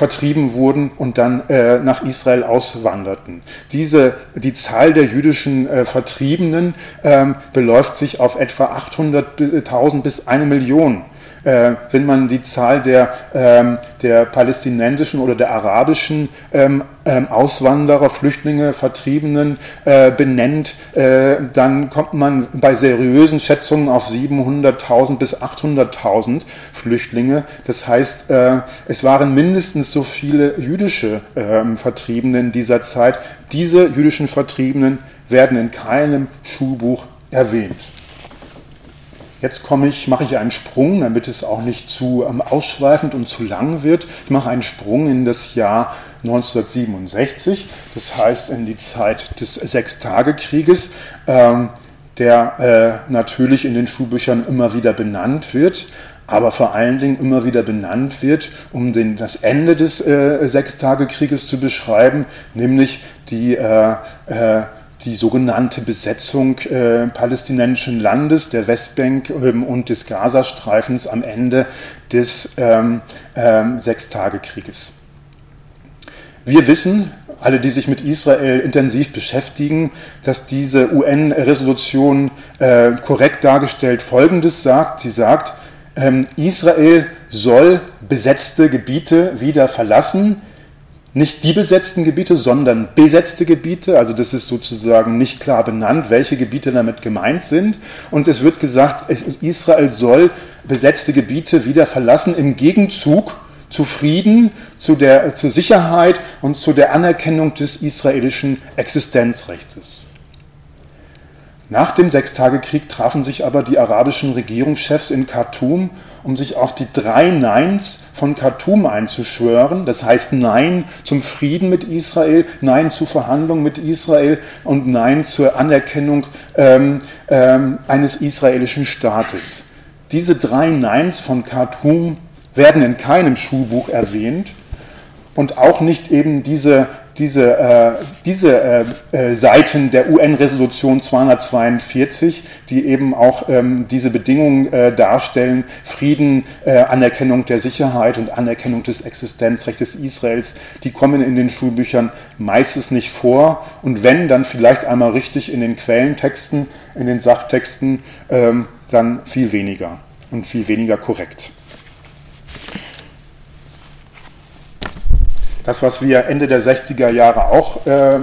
wurden und dann äh, nach Israel auswanderten. Diese, die Zahl der jüdischen äh, Vertriebenen ähm, beläuft sich auf etwa 800.000 bis eine Million äh, wenn man die Zahl der, ähm, der palästinensischen oder der arabischen ähm, ähm, Auswanderer, Flüchtlinge, Vertriebenen äh, benennt, äh, dann kommt man bei seriösen Schätzungen auf 700.000 bis 800.000 Flüchtlinge. Das heißt, äh, es waren mindestens so viele jüdische ähm, Vertriebene in dieser Zeit. Diese jüdischen Vertriebenen werden in keinem Schulbuch erwähnt. Jetzt komme ich, mache ich einen Sprung, damit es auch nicht zu ähm, ausschweifend und zu lang wird. Ich mache einen Sprung in das Jahr 1967, das heißt in die Zeit des Sechstagekrieges, ähm, der äh, natürlich in den Schulbüchern immer wieder benannt wird aber vor allen Dingen immer wieder benannt wird, um den, das Ende des äh, Sechstagekrieges zu beschreiben, nämlich die äh, äh, die sogenannte Besetzung äh, palästinensischen Landes, der Westbank ähm, und des Gazastreifens am Ende des ähm, ähm, Sechstagekrieges. Wir wissen, alle, die sich mit Israel intensiv beschäftigen, dass diese UN-Resolution äh, korrekt dargestellt Folgendes sagt. Sie sagt, ähm, Israel soll besetzte Gebiete wieder verlassen, nicht die besetzten Gebiete, sondern besetzte Gebiete. Also das ist sozusagen nicht klar benannt, welche Gebiete damit gemeint sind. Und es wird gesagt, Israel soll besetzte Gebiete wieder verlassen im Gegenzug zu Frieden, zu der, zur Sicherheit und zu der Anerkennung des israelischen Existenzrechts. Nach dem Sechstagekrieg trafen sich aber die arabischen Regierungschefs in Khartoum um sich auf die drei Neins von Khartoum einzuschwören. Das heißt Nein zum Frieden mit Israel, Nein zu Verhandlungen mit Israel und Nein zur Anerkennung ähm, ähm, eines israelischen Staates. Diese drei Neins von Khartoum werden in keinem Schulbuch erwähnt und auch nicht eben diese diese, äh, diese äh, äh Seiten der UN-Resolution 242, die eben auch ähm, diese Bedingungen äh, darstellen, Frieden, äh, Anerkennung der Sicherheit und Anerkennung des Existenzrechts Israels, die kommen in den Schulbüchern meistens nicht vor und wenn, dann vielleicht einmal richtig in den Quellentexten, in den Sachtexten, ähm, dann viel weniger und viel weniger korrekt. Das, was wir Ende der 60er Jahre auch äh,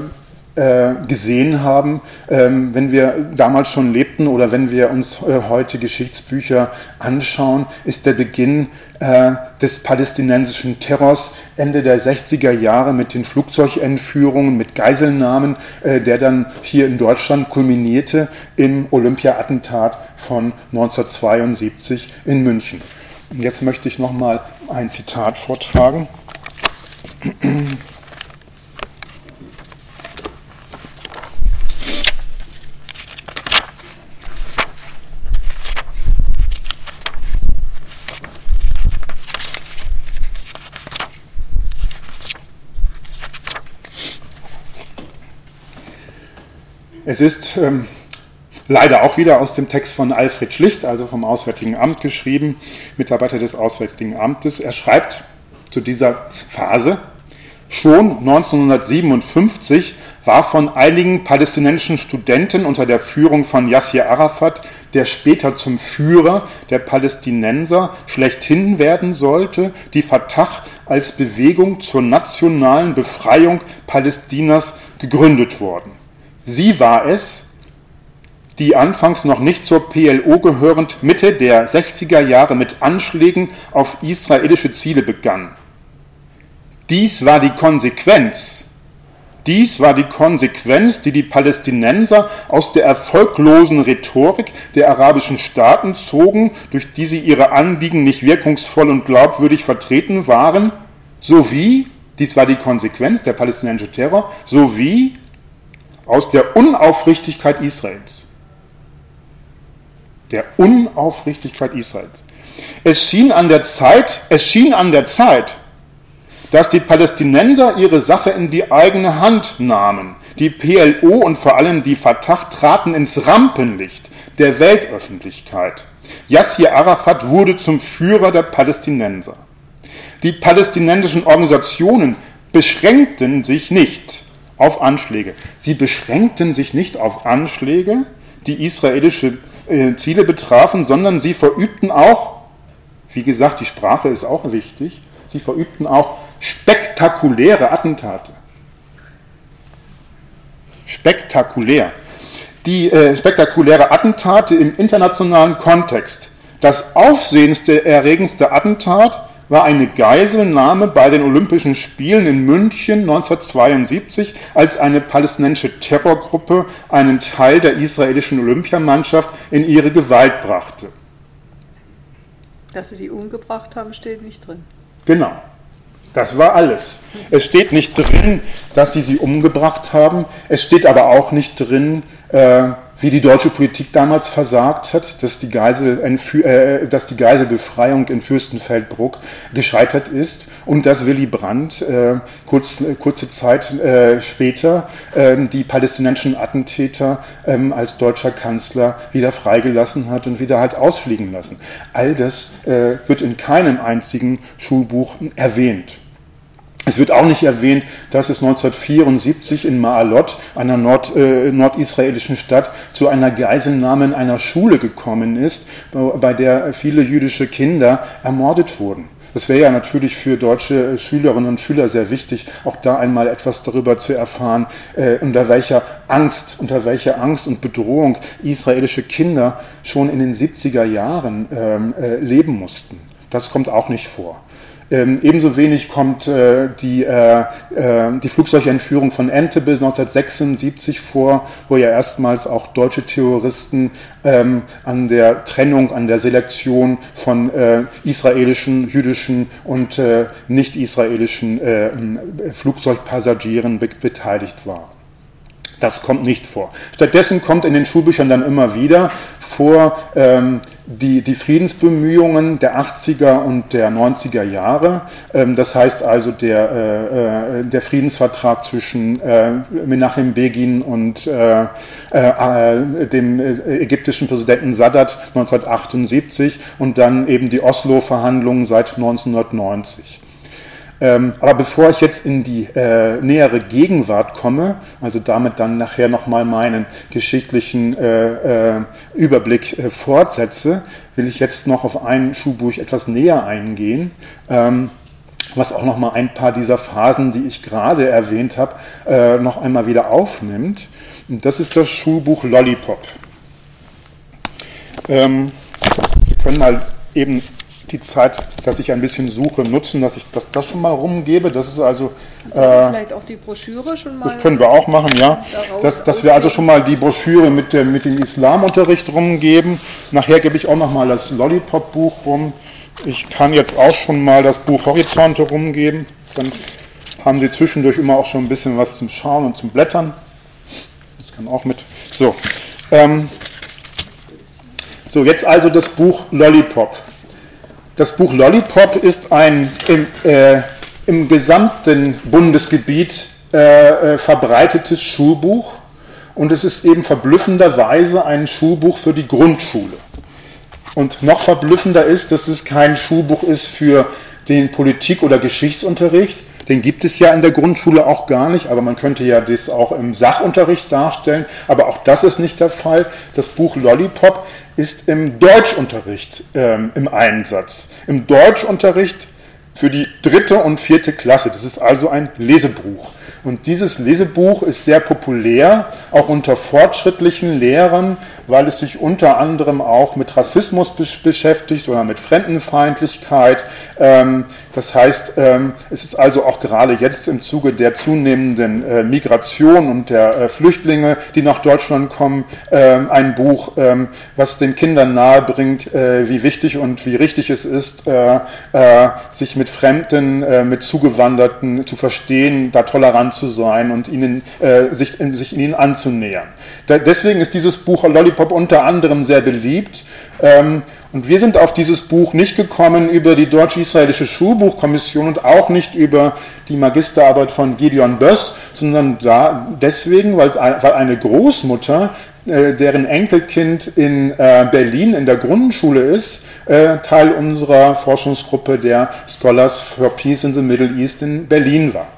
äh, gesehen haben, ähm, wenn wir damals schon lebten oder wenn wir uns äh, heute Geschichtsbücher anschauen, ist der Beginn äh, des palästinensischen Terrors Ende der 60er Jahre mit den Flugzeugentführungen, mit Geiselnahmen, der dann hier in Deutschland kulminierte im Olympia-Attentat von 1972 in München. Jetzt möchte ich nochmal ein Zitat vortragen. Es ist ähm, leider auch wieder aus dem Text von Alfred Schlicht, also vom Auswärtigen Amt geschrieben, Mitarbeiter des Auswärtigen Amtes. Er schreibt, zu dieser Phase. Schon 1957 war von einigen palästinensischen Studenten unter der Führung von Yassir Arafat, der später zum Führer der Palästinenser schlechthin werden sollte, die Fatah als Bewegung zur nationalen Befreiung Palästinas gegründet worden. Sie war es, die anfangs noch nicht zur PLO gehörend Mitte der 60er Jahre mit Anschlägen auf israelische Ziele begann. Dies war die Konsequenz. Dies war die Konsequenz, die die Palästinenser aus der erfolglosen Rhetorik der arabischen Staaten zogen, durch die sie ihre Anliegen nicht wirkungsvoll und glaubwürdig vertreten waren, sowie, dies war die Konsequenz der palästinensische Terror, sowie aus der Unaufrichtigkeit Israels der Unaufrichtigkeit Israels. Es schien an der Zeit, es schien an der Zeit, dass die Palästinenser ihre Sache in die eigene Hand nahmen. Die PLO und vor allem die Fatah traten ins Rampenlicht der Weltöffentlichkeit. Yassir Arafat wurde zum Führer der Palästinenser. Die palästinensischen Organisationen beschränkten sich nicht auf Anschläge. Sie beschränkten sich nicht auf Anschläge, die israelische äh, Ziele betrafen, sondern sie verübten auch, wie gesagt, die Sprache ist auch wichtig, sie verübten auch spektakuläre Attentate. Spektakulär. Die äh, spektakuläre Attentate im internationalen Kontext. Das aufsehendste, erregendste Attentat war eine Geiselnahme bei den Olympischen Spielen in München 1972, als eine palästinensische Terrorgruppe einen Teil der israelischen Olympiamannschaft in ihre Gewalt brachte. Dass sie sie umgebracht haben, steht nicht drin. Genau. Das war alles. Es steht nicht drin, dass sie sie umgebracht haben. Es steht aber auch nicht drin, äh, wie die deutsche Politik damals versagt hat, dass die, Geisel, äh, dass die Geiselbefreiung in Fürstenfeldbruck gescheitert ist und dass Willy Brandt äh, kurz, kurze Zeit äh, später ähm, die palästinensischen Attentäter ähm, als deutscher Kanzler wieder freigelassen hat und wieder halt ausfliegen lassen. All das äh, wird in keinem einzigen Schulbuch erwähnt. Es wird auch nicht erwähnt, dass es 1974 in Maalot, einer Nord, äh, nordisraelischen Stadt, zu einer Geiselnahme in einer Schule gekommen ist, bei der viele jüdische Kinder ermordet wurden. Es wäre ja natürlich für deutsche Schülerinnen und Schüler sehr wichtig, auch da einmal etwas darüber zu erfahren, äh, unter welcher Angst, unter welcher Angst und Bedrohung israelische Kinder schon in den 70er Jahren ähm, äh, leben mussten. Das kommt auch nicht vor. Ähm, ebenso wenig kommt äh, die, äh, äh, die Flugzeugentführung von Entebbe 1976 vor, wo ja erstmals auch deutsche Terroristen ähm, an der Trennung, an der Selektion von äh, israelischen, jüdischen und äh, nicht-israelischen äh, Flugzeugpassagieren be beteiligt waren. Das kommt nicht vor. Stattdessen kommt in den Schulbüchern dann immer wieder vor ähm, die, die Friedensbemühungen der 80er und der 90er Jahre. Ähm, das heißt also der, äh, äh, der Friedensvertrag zwischen äh, Menachem Begin und äh, äh, dem äh, ägyptischen Präsidenten Sadat 1978 und dann eben die Oslo-Verhandlungen seit 1990. Ähm, aber bevor ich jetzt in die äh, nähere Gegenwart komme, also damit dann nachher nochmal meinen geschichtlichen äh, äh, Überblick äh, fortsetze, will ich jetzt noch auf ein Schulbuch etwas näher eingehen, ähm, was auch nochmal ein paar dieser Phasen, die ich gerade erwähnt habe, äh, noch einmal wieder aufnimmt. Und das ist das Schulbuch Lollipop. Ähm, wir können mal eben die Zeit, dass ich ein bisschen suche, nutzen, dass ich das, das schon mal rumgebe. Das ist also. Äh, vielleicht auch die Broschüre schon mal. Das können wir auch machen, ja. Dass, dass wir also schon mal die Broschüre mit, der, mit dem Islamunterricht rumgeben. Nachher gebe ich auch noch mal das Lollipop-Buch rum. Ich kann jetzt auch schon mal das Buch Horizonte rumgeben. Dann haben Sie zwischendurch immer auch schon ein bisschen was zum Schauen und zum Blättern. Das kann auch mit. So. Ähm, so, jetzt also das Buch Lollipop. Das Buch Lollipop ist ein im, äh, im gesamten Bundesgebiet äh, äh, verbreitetes Schulbuch und es ist eben verblüffenderweise ein Schulbuch für die Grundschule. Und noch verblüffender ist, dass es kein Schulbuch ist für den Politik- oder Geschichtsunterricht, den gibt es ja in der Grundschule auch gar nicht, aber man könnte ja das auch im Sachunterricht darstellen. Aber auch das ist nicht der Fall. Das Buch Lollipop ist im Deutschunterricht ähm, im Einsatz. Im Deutschunterricht für die dritte und vierte Klasse. Das ist also ein Lesebuch. Und dieses Lesebuch ist sehr populär, auch unter fortschrittlichen Lehrern, weil es sich unter anderem auch mit Rassismus beschäftigt oder mit Fremdenfeindlichkeit. Ähm, das heißt, ähm, es ist also auch gerade jetzt im Zuge der zunehmenden äh, Migration und der äh, Flüchtlinge, die nach Deutschland kommen, ähm, ein Buch, was den Kindern nahebringt, äh, wie wichtig und wie richtig es ist, sich mit Fremden, mit Zugewanderten zu verstehen, da tolerant zu sein und ihnen, sich, sich ihnen anzunähern. deswegen ist dieses Buch Lollipop unter anderem sehr beliebt. Ähm, und wir sind auf dieses Buch nicht gekommen über die Deutsch-Israelische Schulbuchkommission und auch nicht über die Magisterarbeit von Gideon Böss, sondern da deswegen, weil, weil eine Großmutter, äh, deren Enkelkind in äh, Berlin in der Grundschule ist, äh, Teil unserer Forschungsgruppe der Scholars for Peace in the Middle East in Berlin war.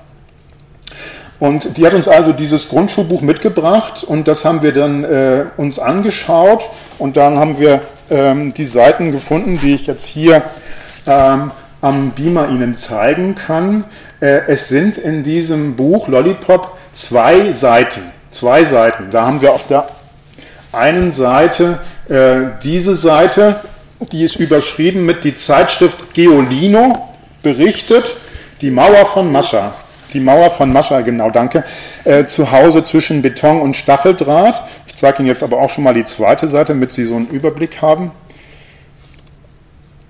Und die hat uns also dieses Grundschulbuch mitgebracht und das haben wir dann äh, uns angeschaut und dann haben wir ähm, die Seiten gefunden, die ich jetzt hier ähm, am Beamer Ihnen zeigen kann. Äh, es sind in diesem Buch Lollipop zwei Seiten. Zwei Seiten. Da haben wir auf der einen Seite äh, diese Seite, die ist überschrieben mit die Zeitschrift Geolino berichtet, die Mauer von Mascha die Mauer von Mascha, genau, danke, äh, zu Hause zwischen Beton und Stacheldraht. Ich zeige Ihnen jetzt aber auch schon mal die zweite Seite, damit Sie so einen Überblick haben.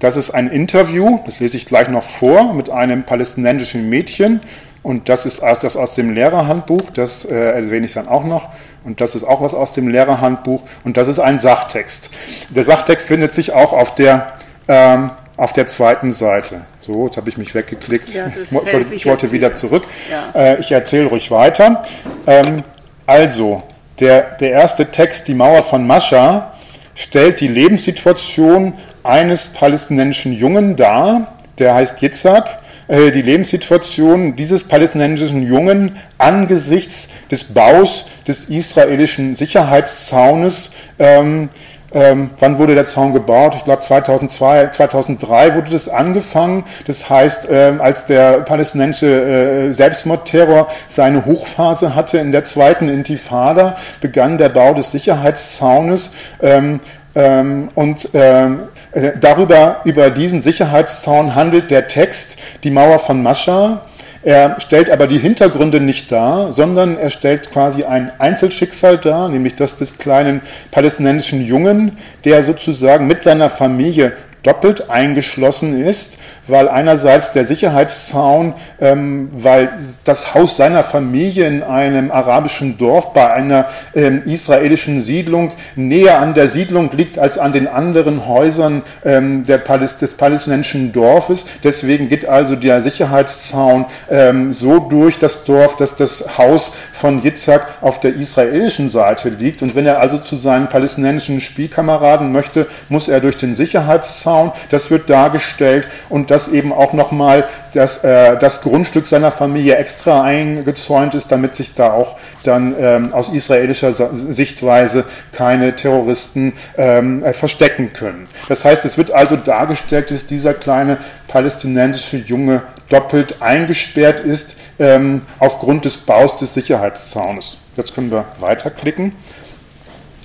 Das ist ein Interview, das lese ich gleich noch vor, mit einem palästinensischen Mädchen. Und das ist das aus dem Lehrerhandbuch, das äh, erwähne ich dann auch noch. Und das ist auch was aus dem Lehrerhandbuch. Und das ist ein Sachtext. Der Sachtext findet sich auch auf der, ähm, auf der zweiten Seite. So, jetzt habe ich mich weggeklickt. Ja, ich, ich, ich, wollte wieder zurück. Ja. Äh, ich erzähle ruhig weiter. Ähm, also, der, der erste Text, die Mauer von Mascha, stellt die Lebenssituation eines palästinensischen Jungen dar, der heißt Yitzhak, äh, die Lebenssituation dieses palästinensischen Jungen angesichts des Baus des israelischen Sicherheitszaunes ähm, ähm, wann wurde der Zaun gebaut? Ich glaube 2002, 2003 wurde das angefangen. Das heißt, ähm, als der palästinensische äh, Selbstmordterror seine Hochphase hatte in der zweiten Intifada, begann der Bau des Sicherheitszaunes. Ähm, ähm und ähm, äh, darüber, über diesen Sicherheitszaun handelt der Text, die Mauer von Mascha. Er stellt aber die Hintergründe nicht dar, sondern er stellt quasi ein Einzelschicksal dar, nämlich das des kleinen palästinensischen Jungen, der sozusagen mit seiner Familie doppelt eingeschlossen ist, weil einerseits der Sicherheitszaun, ähm, weil das Haus seiner Familie in einem arabischen Dorf bei einer ähm, israelischen Siedlung näher an der Siedlung liegt als an den anderen Häusern ähm, Paläst des palästinensischen Dorfes. Deswegen geht also der Sicherheitszaun ähm, so durch das Dorf, dass das Haus von Yitzhak auf der israelischen Seite liegt. Und wenn er also zu seinen palästinensischen Spielkameraden möchte, muss er durch den Sicherheitszaun. Das wird dargestellt und das dass eben auch nochmal das, äh, das Grundstück seiner Familie extra eingezäunt ist, damit sich da auch dann ähm, aus israelischer Sichtweise keine Terroristen ähm, äh, verstecken können. Das heißt, es wird also dargestellt, dass dieser kleine palästinensische Junge doppelt eingesperrt ist ähm, aufgrund des Baus des Sicherheitszaunes. Jetzt können wir weiterklicken.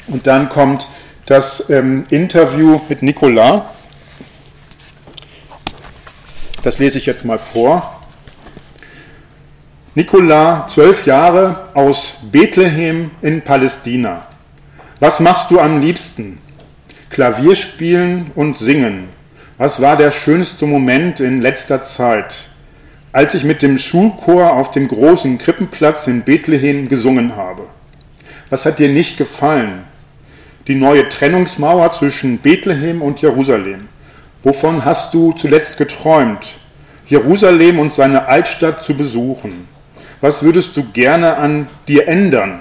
Und dann kommt das ähm, Interview mit Nicolas. Das lese ich jetzt mal vor. Nikola, zwölf Jahre, aus Bethlehem in Palästina. Was machst du am liebsten? Klavier spielen und singen. Was war der schönste Moment in letzter Zeit? Als ich mit dem Schulchor auf dem großen Krippenplatz in Bethlehem gesungen habe. Was hat dir nicht gefallen? Die neue Trennungsmauer zwischen Bethlehem und Jerusalem. Wovon hast du zuletzt geträumt? Jerusalem und seine Altstadt zu besuchen. Was würdest du gerne an dir ändern?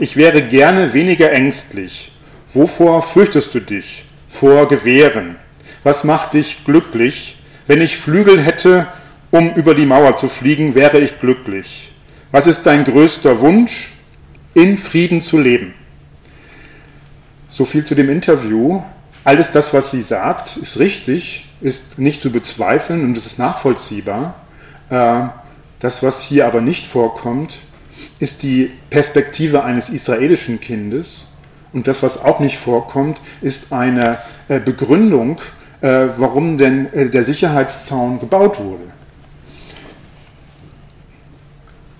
Ich wäre gerne weniger ängstlich. Wovor fürchtest du dich? Vor Gewehren. Was macht dich glücklich? Wenn ich Flügel hätte, um über die Mauer zu fliegen, wäre ich glücklich. Was ist dein größter Wunsch? In Frieden zu leben. So viel zu dem Interview. Alles das, was sie sagt, ist richtig, ist nicht zu bezweifeln und es ist nachvollziehbar. Äh, das, was hier aber nicht vorkommt, ist die Perspektive eines israelischen Kindes. Und das, was auch nicht vorkommt, ist eine äh, Begründung, äh, warum denn der Sicherheitszaun gebaut wurde.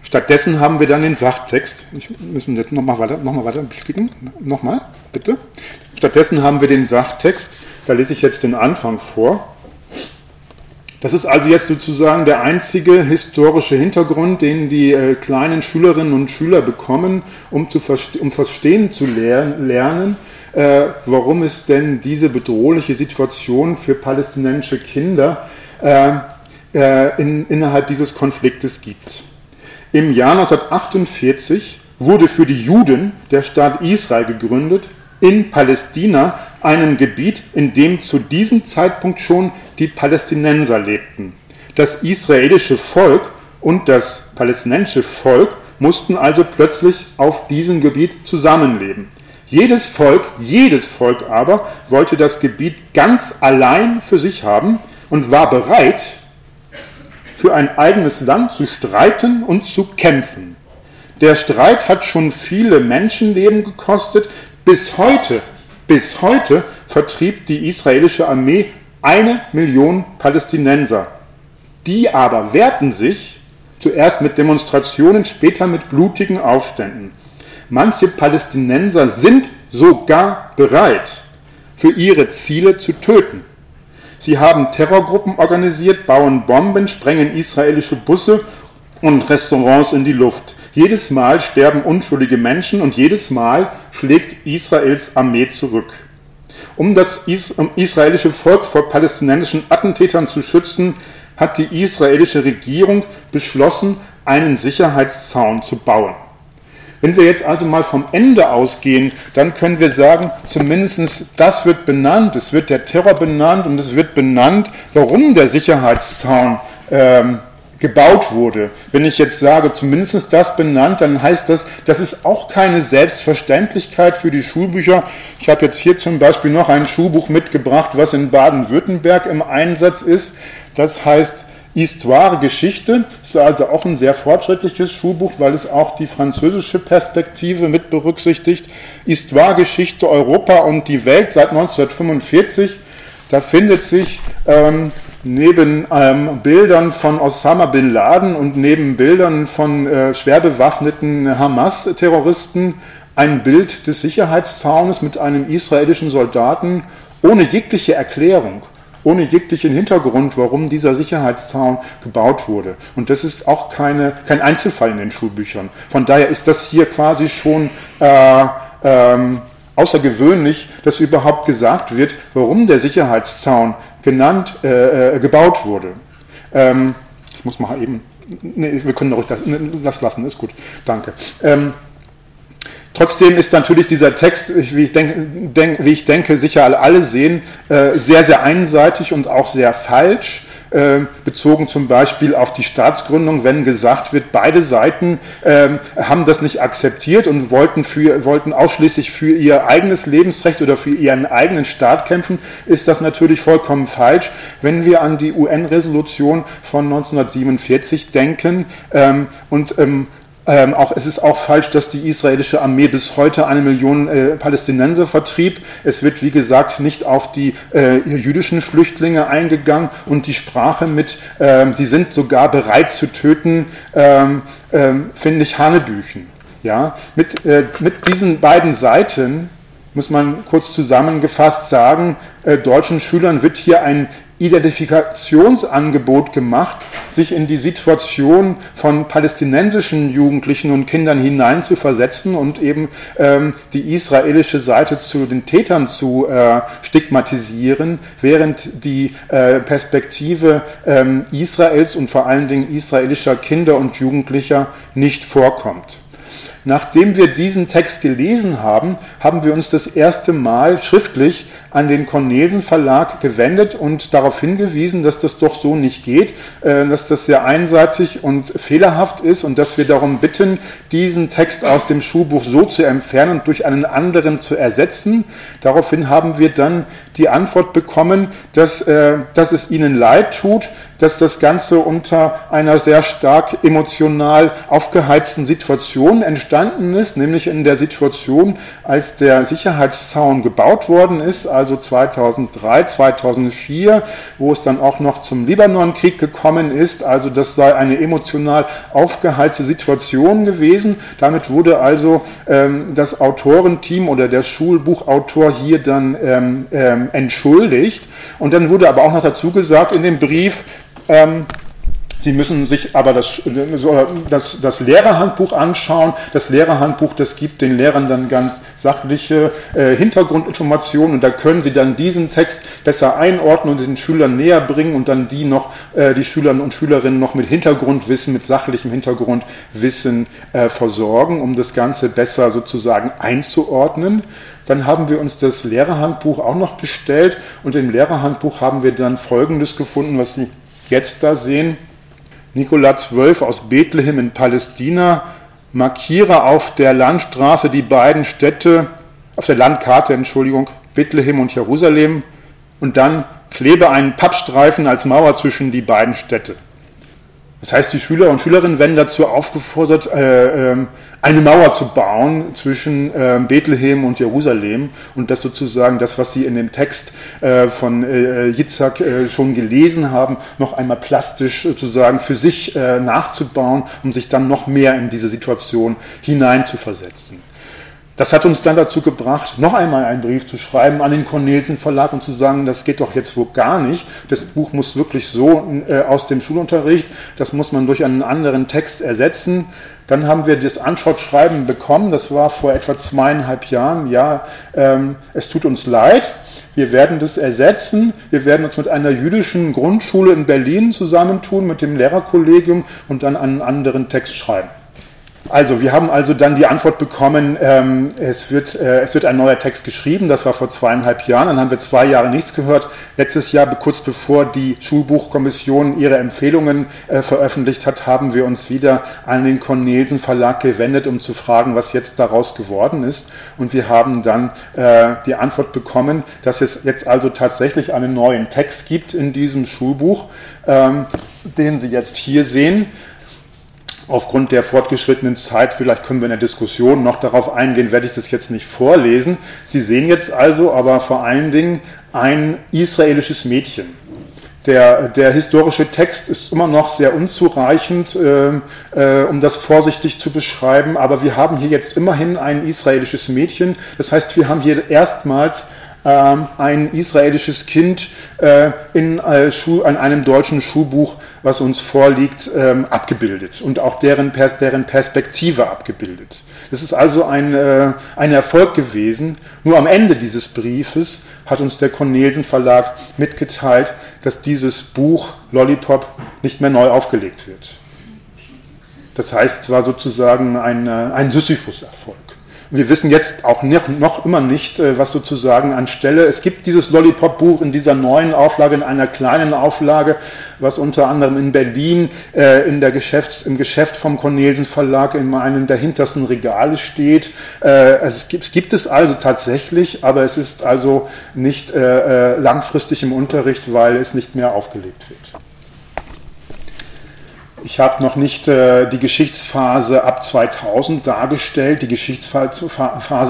Stattdessen haben wir dann den Sachtext. Ich müssen jetzt nochmal weiter, noch weiter klicken. Nochmal, bitte. Stattdessen haben wir den Sachtext. Da lese ich jetzt den Anfang vor. Das ist also jetzt sozusagen der einzige historische Hintergrund, den die äh, kleinen Schülerinnen und Schüler bekommen, um, zu verste um verstehen zu lehr lernen, äh, warum es denn diese bedrohliche Situation für palästinensische Kinder äh, äh in, innerhalb dieses Konfliktes gibt. Im Jahr 1948 wurde für die Juden der Staat Israel gegründet, in Palästina, einem Gebiet, in dem zu diesem Zeitpunkt schon die Palästinenser lebten. Das israelische Volk und das palästinensische Volk mussten also plötzlich auf diesem Gebiet zusammenleben. Jedes Volk, jedes Volk aber wollte das Gebiet ganz allein für sich haben und war bereit, für ein eigenes Land zu streiten und zu kämpfen. Der Streit hat schon viele Menschenleben gekostet. Bis heute, bis heute vertrieb die israelische Armee eine Million Palästinenser. Die aber wehrten sich zuerst mit Demonstrationen, später mit blutigen Aufständen. Manche Palästinenser sind sogar bereit, für ihre Ziele zu töten. Sie haben Terrorgruppen organisiert, bauen Bomben, sprengen israelische Busse und Restaurants in die Luft. Jedes Mal sterben unschuldige Menschen und jedes Mal schlägt Israels Armee zurück. Um das israelische Volk vor palästinensischen Attentätern zu schützen, hat die israelische Regierung beschlossen, einen Sicherheitszaun zu bauen. Wenn wir jetzt also mal vom Ende ausgehen, dann können wir sagen, zumindest das wird benannt, es wird der Terror benannt und es wird benannt, warum der Sicherheitszaun ähm, gebaut wurde. Wenn ich jetzt sage, zumindest das benannt, dann heißt das, das ist auch keine Selbstverständlichkeit für die Schulbücher. Ich habe jetzt hier zum Beispiel noch ein Schulbuch mitgebracht, was in Baden-Württemberg im Einsatz ist. Das heißt Histoire Geschichte ist also auch ein sehr fortschrittliches Schulbuch, weil es auch die französische Perspektive mit berücksichtigt. Histoire Geschichte Europa und die Welt seit 1945. Da findet sich ähm, neben ähm, Bildern von Osama bin Laden und neben Bildern von äh, schwer bewaffneten Hamas-Terroristen ein Bild des Sicherheitszaunes mit einem israelischen Soldaten ohne jegliche Erklärung ohne jeglichen Hintergrund, warum dieser Sicherheitszaun gebaut wurde. Und das ist auch keine, kein Einzelfall in den Schulbüchern. Von daher ist das hier quasi schon äh, ähm, außergewöhnlich, dass überhaupt gesagt wird, warum der Sicherheitszaun genannt, äh, äh gebaut wurde. Ähm, ich muss mal eben, nee, wir können ruhig das, das lassen, ist gut, danke. Ähm, Trotzdem ist natürlich dieser Text, wie ich denke, denk, wie ich denke sicher alle sehen, äh, sehr, sehr einseitig und auch sehr falsch, bezogen zum Beispiel auf die Staatsgründung, wenn gesagt wird, beide Seiten ähm, haben das nicht akzeptiert und wollten, für, wollten ausschließlich für ihr eigenes Lebensrecht oder für ihren eigenen Staat kämpfen, ist das natürlich vollkommen falsch. Wenn wir an die UN-Resolution von 1947 denken ähm, und ähm, auch, es ist auch falsch, dass die israelische Armee bis heute eine Million äh, Palästinenser vertrieb. Es wird, wie gesagt, nicht auf die äh, jüdischen Flüchtlinge eingegangen und die Sprache mit, ähm, sie sind sogar bereit zu töten, ähm, ähm finde ich Hanebüchen. Ja? Mit, äh, mit diesen beiden Seiten muss man kurz zusammengefasst sagen, äh, deutschen Schülern wird hier ein Identifikationsangebot gemacht, sich in die Situation von palästinensischen Jugendlichen und Kindern hineinzuversetzen und eben ähm, die israelische Seite zu den Tätern zu äh, stigmatisieren, während die äh, Perspektive ähm, Israels und vor allen Dingen israelischer Kinder und Jugendlicher nicht vorkommt. Nachdem wir diesen Text gelesen haben, haben wir uns das erste Mal schriftlich an den Cornelsen Verlag gewendet und darauf hingewiesen, dass das doch so nicht geht, äh, dass das sehr einseitig und fehlerhaft ist und dass wir darum bitten, diesen Text aus dem Schulbuch so zu entfernen und durch einen anderen zu ersetzen. Daraufhin haben wir dann die Antwort bekommen, dass, äh, dass es ihnen leid tut, dass das Ganze unter einer sehr stark emotional aufgeheizten Situation entstanden ist, nämlich in der Situation, als der Sicherheitszaun gebaut worden ist, also 2003, 2004, wo es dann auch noch zum Libanonkrieg gekommen ist. Also das sei eine emotional aufgeheizte Situation gewesen. Damit wurde also ähm, das Autorenteam oder der Schulbuchautor hier dann ähm, ähm, entschuldigt. Und dann wurde aber auch noch dazu gesagt in dem Brief, ähm, Sie müssen sich aber das, das, das Lehrerhandbuch anschauen. Das Lehrerhandbuch, das gibt den Lehrern dann ganz sachliche äh, Hintergrundinformationen und da können Sie dann diesen Text besser einordnen und den Schülern näher bringen und dann die noch, äh, die Schüler und Schülerinnen noch mit Hintergrundwissen, mit sachlichem Hintergrundwissen äh, versorgen, um das Ganze besser sozusagen einzuordnen. Dann haben wir uns das Lehrerhandbuch auch noch bestellt und im Lehrerhandbuch haben wir dann Folgendes gefunden, was Sie jetzt da sehen. Nikola 12 aus Bethlehem in Palästina. Markiere auf der Landstraße die beiden Städte, auf der Landkarte, Entschuldigung, Bethlehem und Jerusalem und dann klebe einen Pappstreifen als Mauer zwischen die beiden Städte. Das heißt, die Schüler und Schülerinnen werden dazu aufgefordert, äh, ähm, eine Mauer zu bauen zwischen ähm, Bethlehem und Jerusalem und das sozusagen das, was Sie in dem Text äh, von äh, Yitzhak schon gelesen haben, noch einmal plastisch sozusagen für sich nachzubauen, um sich dann noch mehr in diese Situation hineinzuversetzen. Das hat uns dann dazu gebracht, noch einmal einen Brief zu schreiben an den Cornelsen Verlag und zu sagen, das geht doch jetzt wohl gar nicht. Das Buch muss wirklich so äh, aus dem Schulunterricht, das muss man durch einen anderen Text ersetzen. Dann haben wir das Antwortschreiben bekommen, das war vor etwa zweieinhalb Jahren. Ja, ähm, es tut uns leid, wir werden das ersetzen. Wir werden uns mit einer jüdischen Grundschule in Berlin zusammentun, mit dem Lehrerkollegium und dann einen anderen Text schreiben. Also, wir haben also dann die Antwort bekommen, ähm, es, wird, äh, es wird ein neuer Text geschrieben, das war vor zweieinhalb Jahren, dann haben wir zwei Jahre nichts gehört. Letztes Jahr, kurz bevor die Schulbuchkommission ihre Empfehlungen äh, veröffentlicht hat, haben wir uns wieder an den Cornelsen Verlag gewendet, um zu fragen, was jetzt daraus geworden ist. Und wir haben dann äh, die Antwort bekommen, dass es jetzt also tatsächlich einen neuen Text gibt in diesem Schulbuch, ähm, den Sie jetzt hier sehen aufgrund der fortgeschrittenen Zeit, vielleicht können wir in der Diskussion noch darauf eingehen, werde ich das jetzt nicht vorlesen. Sie sehen jetzt also aber vor allen Dingen ein israelisches Mädchen. Der, der historische Text ist immer noch sehr unzureichend, äh, äh, um das vorsichtig zu beschreiben, aber wir haben hier jetzt immerhin ein israelisches Mädchen. Das heißt, wir haben hier erstmals ein israelisches Kind äh, in, äh, in, einem deutschen Schulbuch, was uns vorliegt, ähm, abgebildet und auch deren, deren Perspektive abgebildet. Das ist also ein, äh, ein Erfolg gewesen. Nur am Ende dieses Briefes hat uns der Cornelsen Verlag mitgeteilt, dass dieses Buch Lollipop nicht mehr neu aufgelegt wird. Das heißt, es war sozusagen ein, ein Sisyphus-Erfolg. Wir wissen jetzt auch noch immer nicht, äh, was sozusagen anstelle. Es gibt dieses Lollipop-Buch in dieser neuen Auflage, in einer kleinen Auflage, was unter anderem in Berlin äh, in der Geschäfts-, im Geschäft vom Cornelsen Verlag in einem der hintersten Regale steht. Äh, es, gibt, es gibt es also tatsächlich, aber es ist also nicht langfristig im Unterricht, weil es nicht mehr aufgelegt wird. Ich habe noch nicht äh, die Geschichtsphase ab 2000 dargestellt. Die Geschichtsphase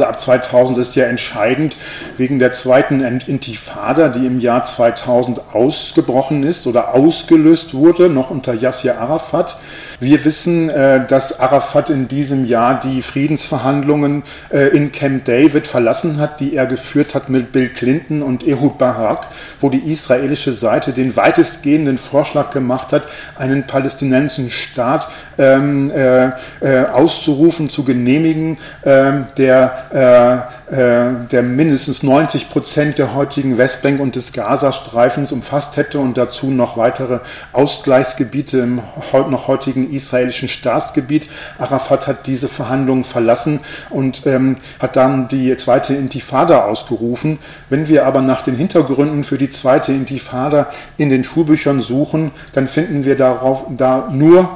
ab 2000 ist ja entscheidend wegen der zweiten Intifada, die im Jahr 2000 ausgebrochen ist oder ausgelöst wurde, noch unter Yasser Arafat. Wir wissen, äh, dass Arafat in diesem Jahr die Friedensverhandlungen äh, in Camp David verlassen hat, die er geführt hat mit Bill Clinton und Ehud Barak, wo die israelische Seite den weitestgehenden Vorschlag gemacht hat, einen palästinensischen Staat ähm, äh, äh, auszurufen, zu genehmigen, ähm, der äh, äh, der mindestens 90 Prozent der heutigen Westbank und des Gazastreifens umfasst hätte und dazu noch weitere Ausgleichsgebiete im noch heutigen israelischen Staatsgebiet. Arafat hat diese Verhandlungen verlassen und ähm, hat dann die zweite Intifada ausgerufen. Wenn wir aber nach den Hintergründen für die zweite Intifada in den Schulbüchern suchen, dann finden wir darauf da nur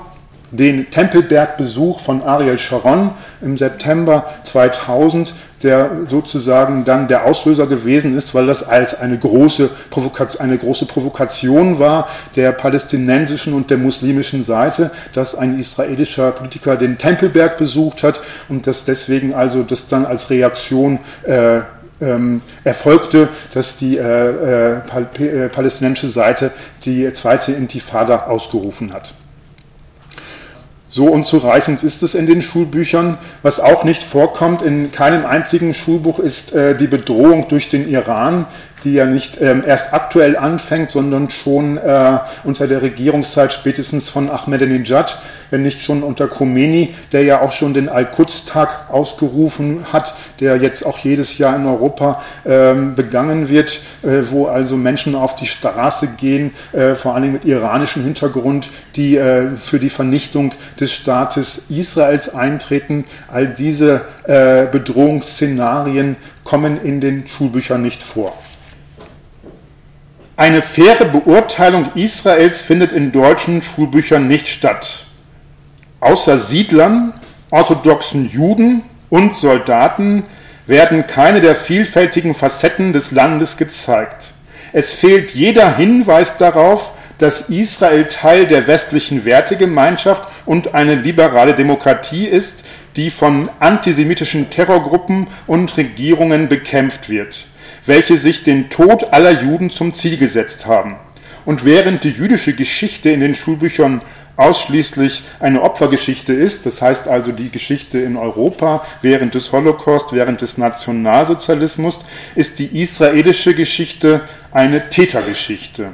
den Tempelbergbesuch von Ariel Sharon im September 2000, der sozusagen dann der Auslöser gewesen ist, weil das als eine große, Provokation, eine große Provokation war der palästinensischen und der muslimischen Seite, dass ein israelischer Politiker den Tempelberg besucht hat und dass deswegen also das dann als Reaktion äh, ähm, erfolgte, dass die äh, äh, äh palästinensische Seite die zweite Intifada ausgerufen hat. So unzureichend ist es in den Schulbüchern. Was auch nicht vorkommt in keinem einzigen Schulbuch ist äh, die Bedrohung durch den Iran, die ja nicht ähm, erst aktuell anfängt, sondern schon äh, unter der Regierungszeit spätestens von Ahmadinejad, wenn nicht schon unter Khomeini, der ja auch schon den Al-Quds-Tag ausgerufen hat, der jetzt auch jedes Jahr in Europa ähm, begangen wird, äh, wo also Menschen auf die Straße gehen, äh, vor allem mit iranischem Hintergrund, die äh, für die Vernichtung des Staates Israels eintreten. All diese äh, Bedrohungsszenarien kommen in den Schulbüchern nicht vor. Eine faire Beurteilung Israels findet in deutschen Schulbüchern nicht statt. Außer Siedlern, orthodoxen Juden und Soldaten werden keine der vielfältigen Facetten des Landes gezeigt. Es fehlt jeder Hinweis darauf, dass Israel Teil der westlichen Wertegemeinschaft und eine liberale Demokratie ist, die von antisemitischen Terrorgruppen und Regierungen bekämpft wird welche sich den Tod aller Juden zum Ziel gesetzt haben. Und während die jüdische Geschichte in den Schulbüchern ausschließlich eine Opfergeschichte ist, das heißt also die Geschichte in Europa während des Holocaust, während des Nationalsozialismus, ist die israelische Geschichte eine Tätergeschichte.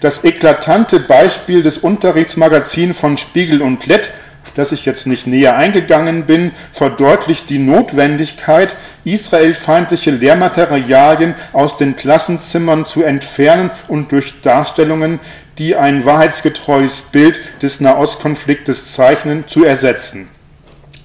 Das eklatante Beispiel des Unterrichtsmagazins von Spiegel und Lett das ich jetzt nicht näher eingegangen bin, verdeutlicht die Notwendigkeit, israelfeindliche Lehrmaterialien aus den Klassenzimmern zu entfernen und durch Darstellungen, die ein wahrheitsgetreues Bild des Nahostkonfliktes zeichnen, zu ersetzen.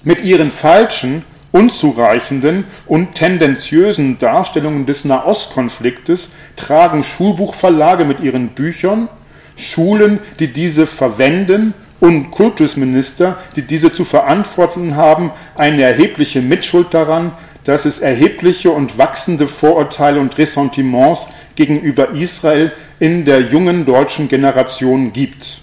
Mit ihren falschen, unzureichenden und tendenziösen Darstellungen des Nahostkonfliktes tragen Schulbuchverlage mit ihren Büchern, Schulen, die diese verwenden, und Kultusminister, die diese zu verantworten haben, eine erhebliche Mitschuld daran, dass es erhebliche und wachsende Vorurteile und Ressentiments gegenüber Israel in der jungen deutschen Generation gibt.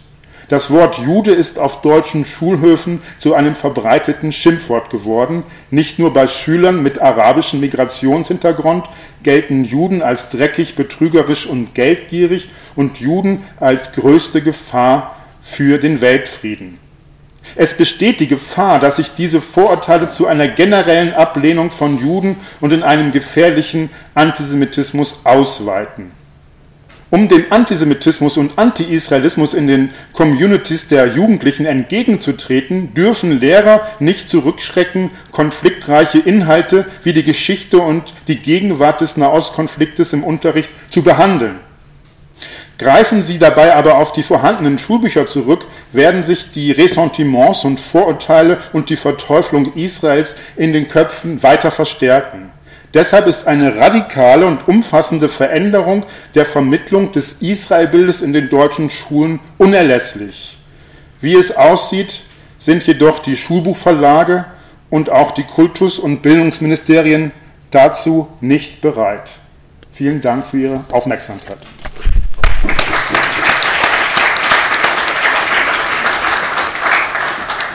Das Wort Jude ist auf deutschen Schulhöfen zu einem verbreiteten Schimpfwort geworden. Nicht nur bei Schülern mit arabischem Migrationshintergrund gelten Juden als dreckig, betrügerisch und geldgierig und Juden als größte Gefahr für den Weltfrieden. Es besteht die Gefahr, dass sich diese Vorurteile zu einer generellen Ablehnung von Juden und in einem gefährlichen Antisemitismus ausweiten. Um dem Antisemitismus und Anti-Israelismus in den Communities der Jugendlichen entgegenzutreten, dürfen Lehrer nicht zurückschrecken, konfliktreiche Inhalte wie die Geschichte und die Gegenwart des Nahostkonfliktes im Unterricht zu behandeln. Greifen Sie dabei aber auf die vorhandenen Schulbücher zurück, werden sich die Ressentiments und Vorurteile und die Verteuflung Israels in den Köpfen weiter verstärken. Deshalb ist eine radikale und umfassende Veränderung der Vermittlung des Israelbildes in den deutschen Schulen unerlässlich. Wie es aussieht, sind jedoch die Schulbuchverlage und auch die Kultus- und Bildungsministerien dazu nicht bereit. Vielen Dank für Ihre Aufmerksamkeit.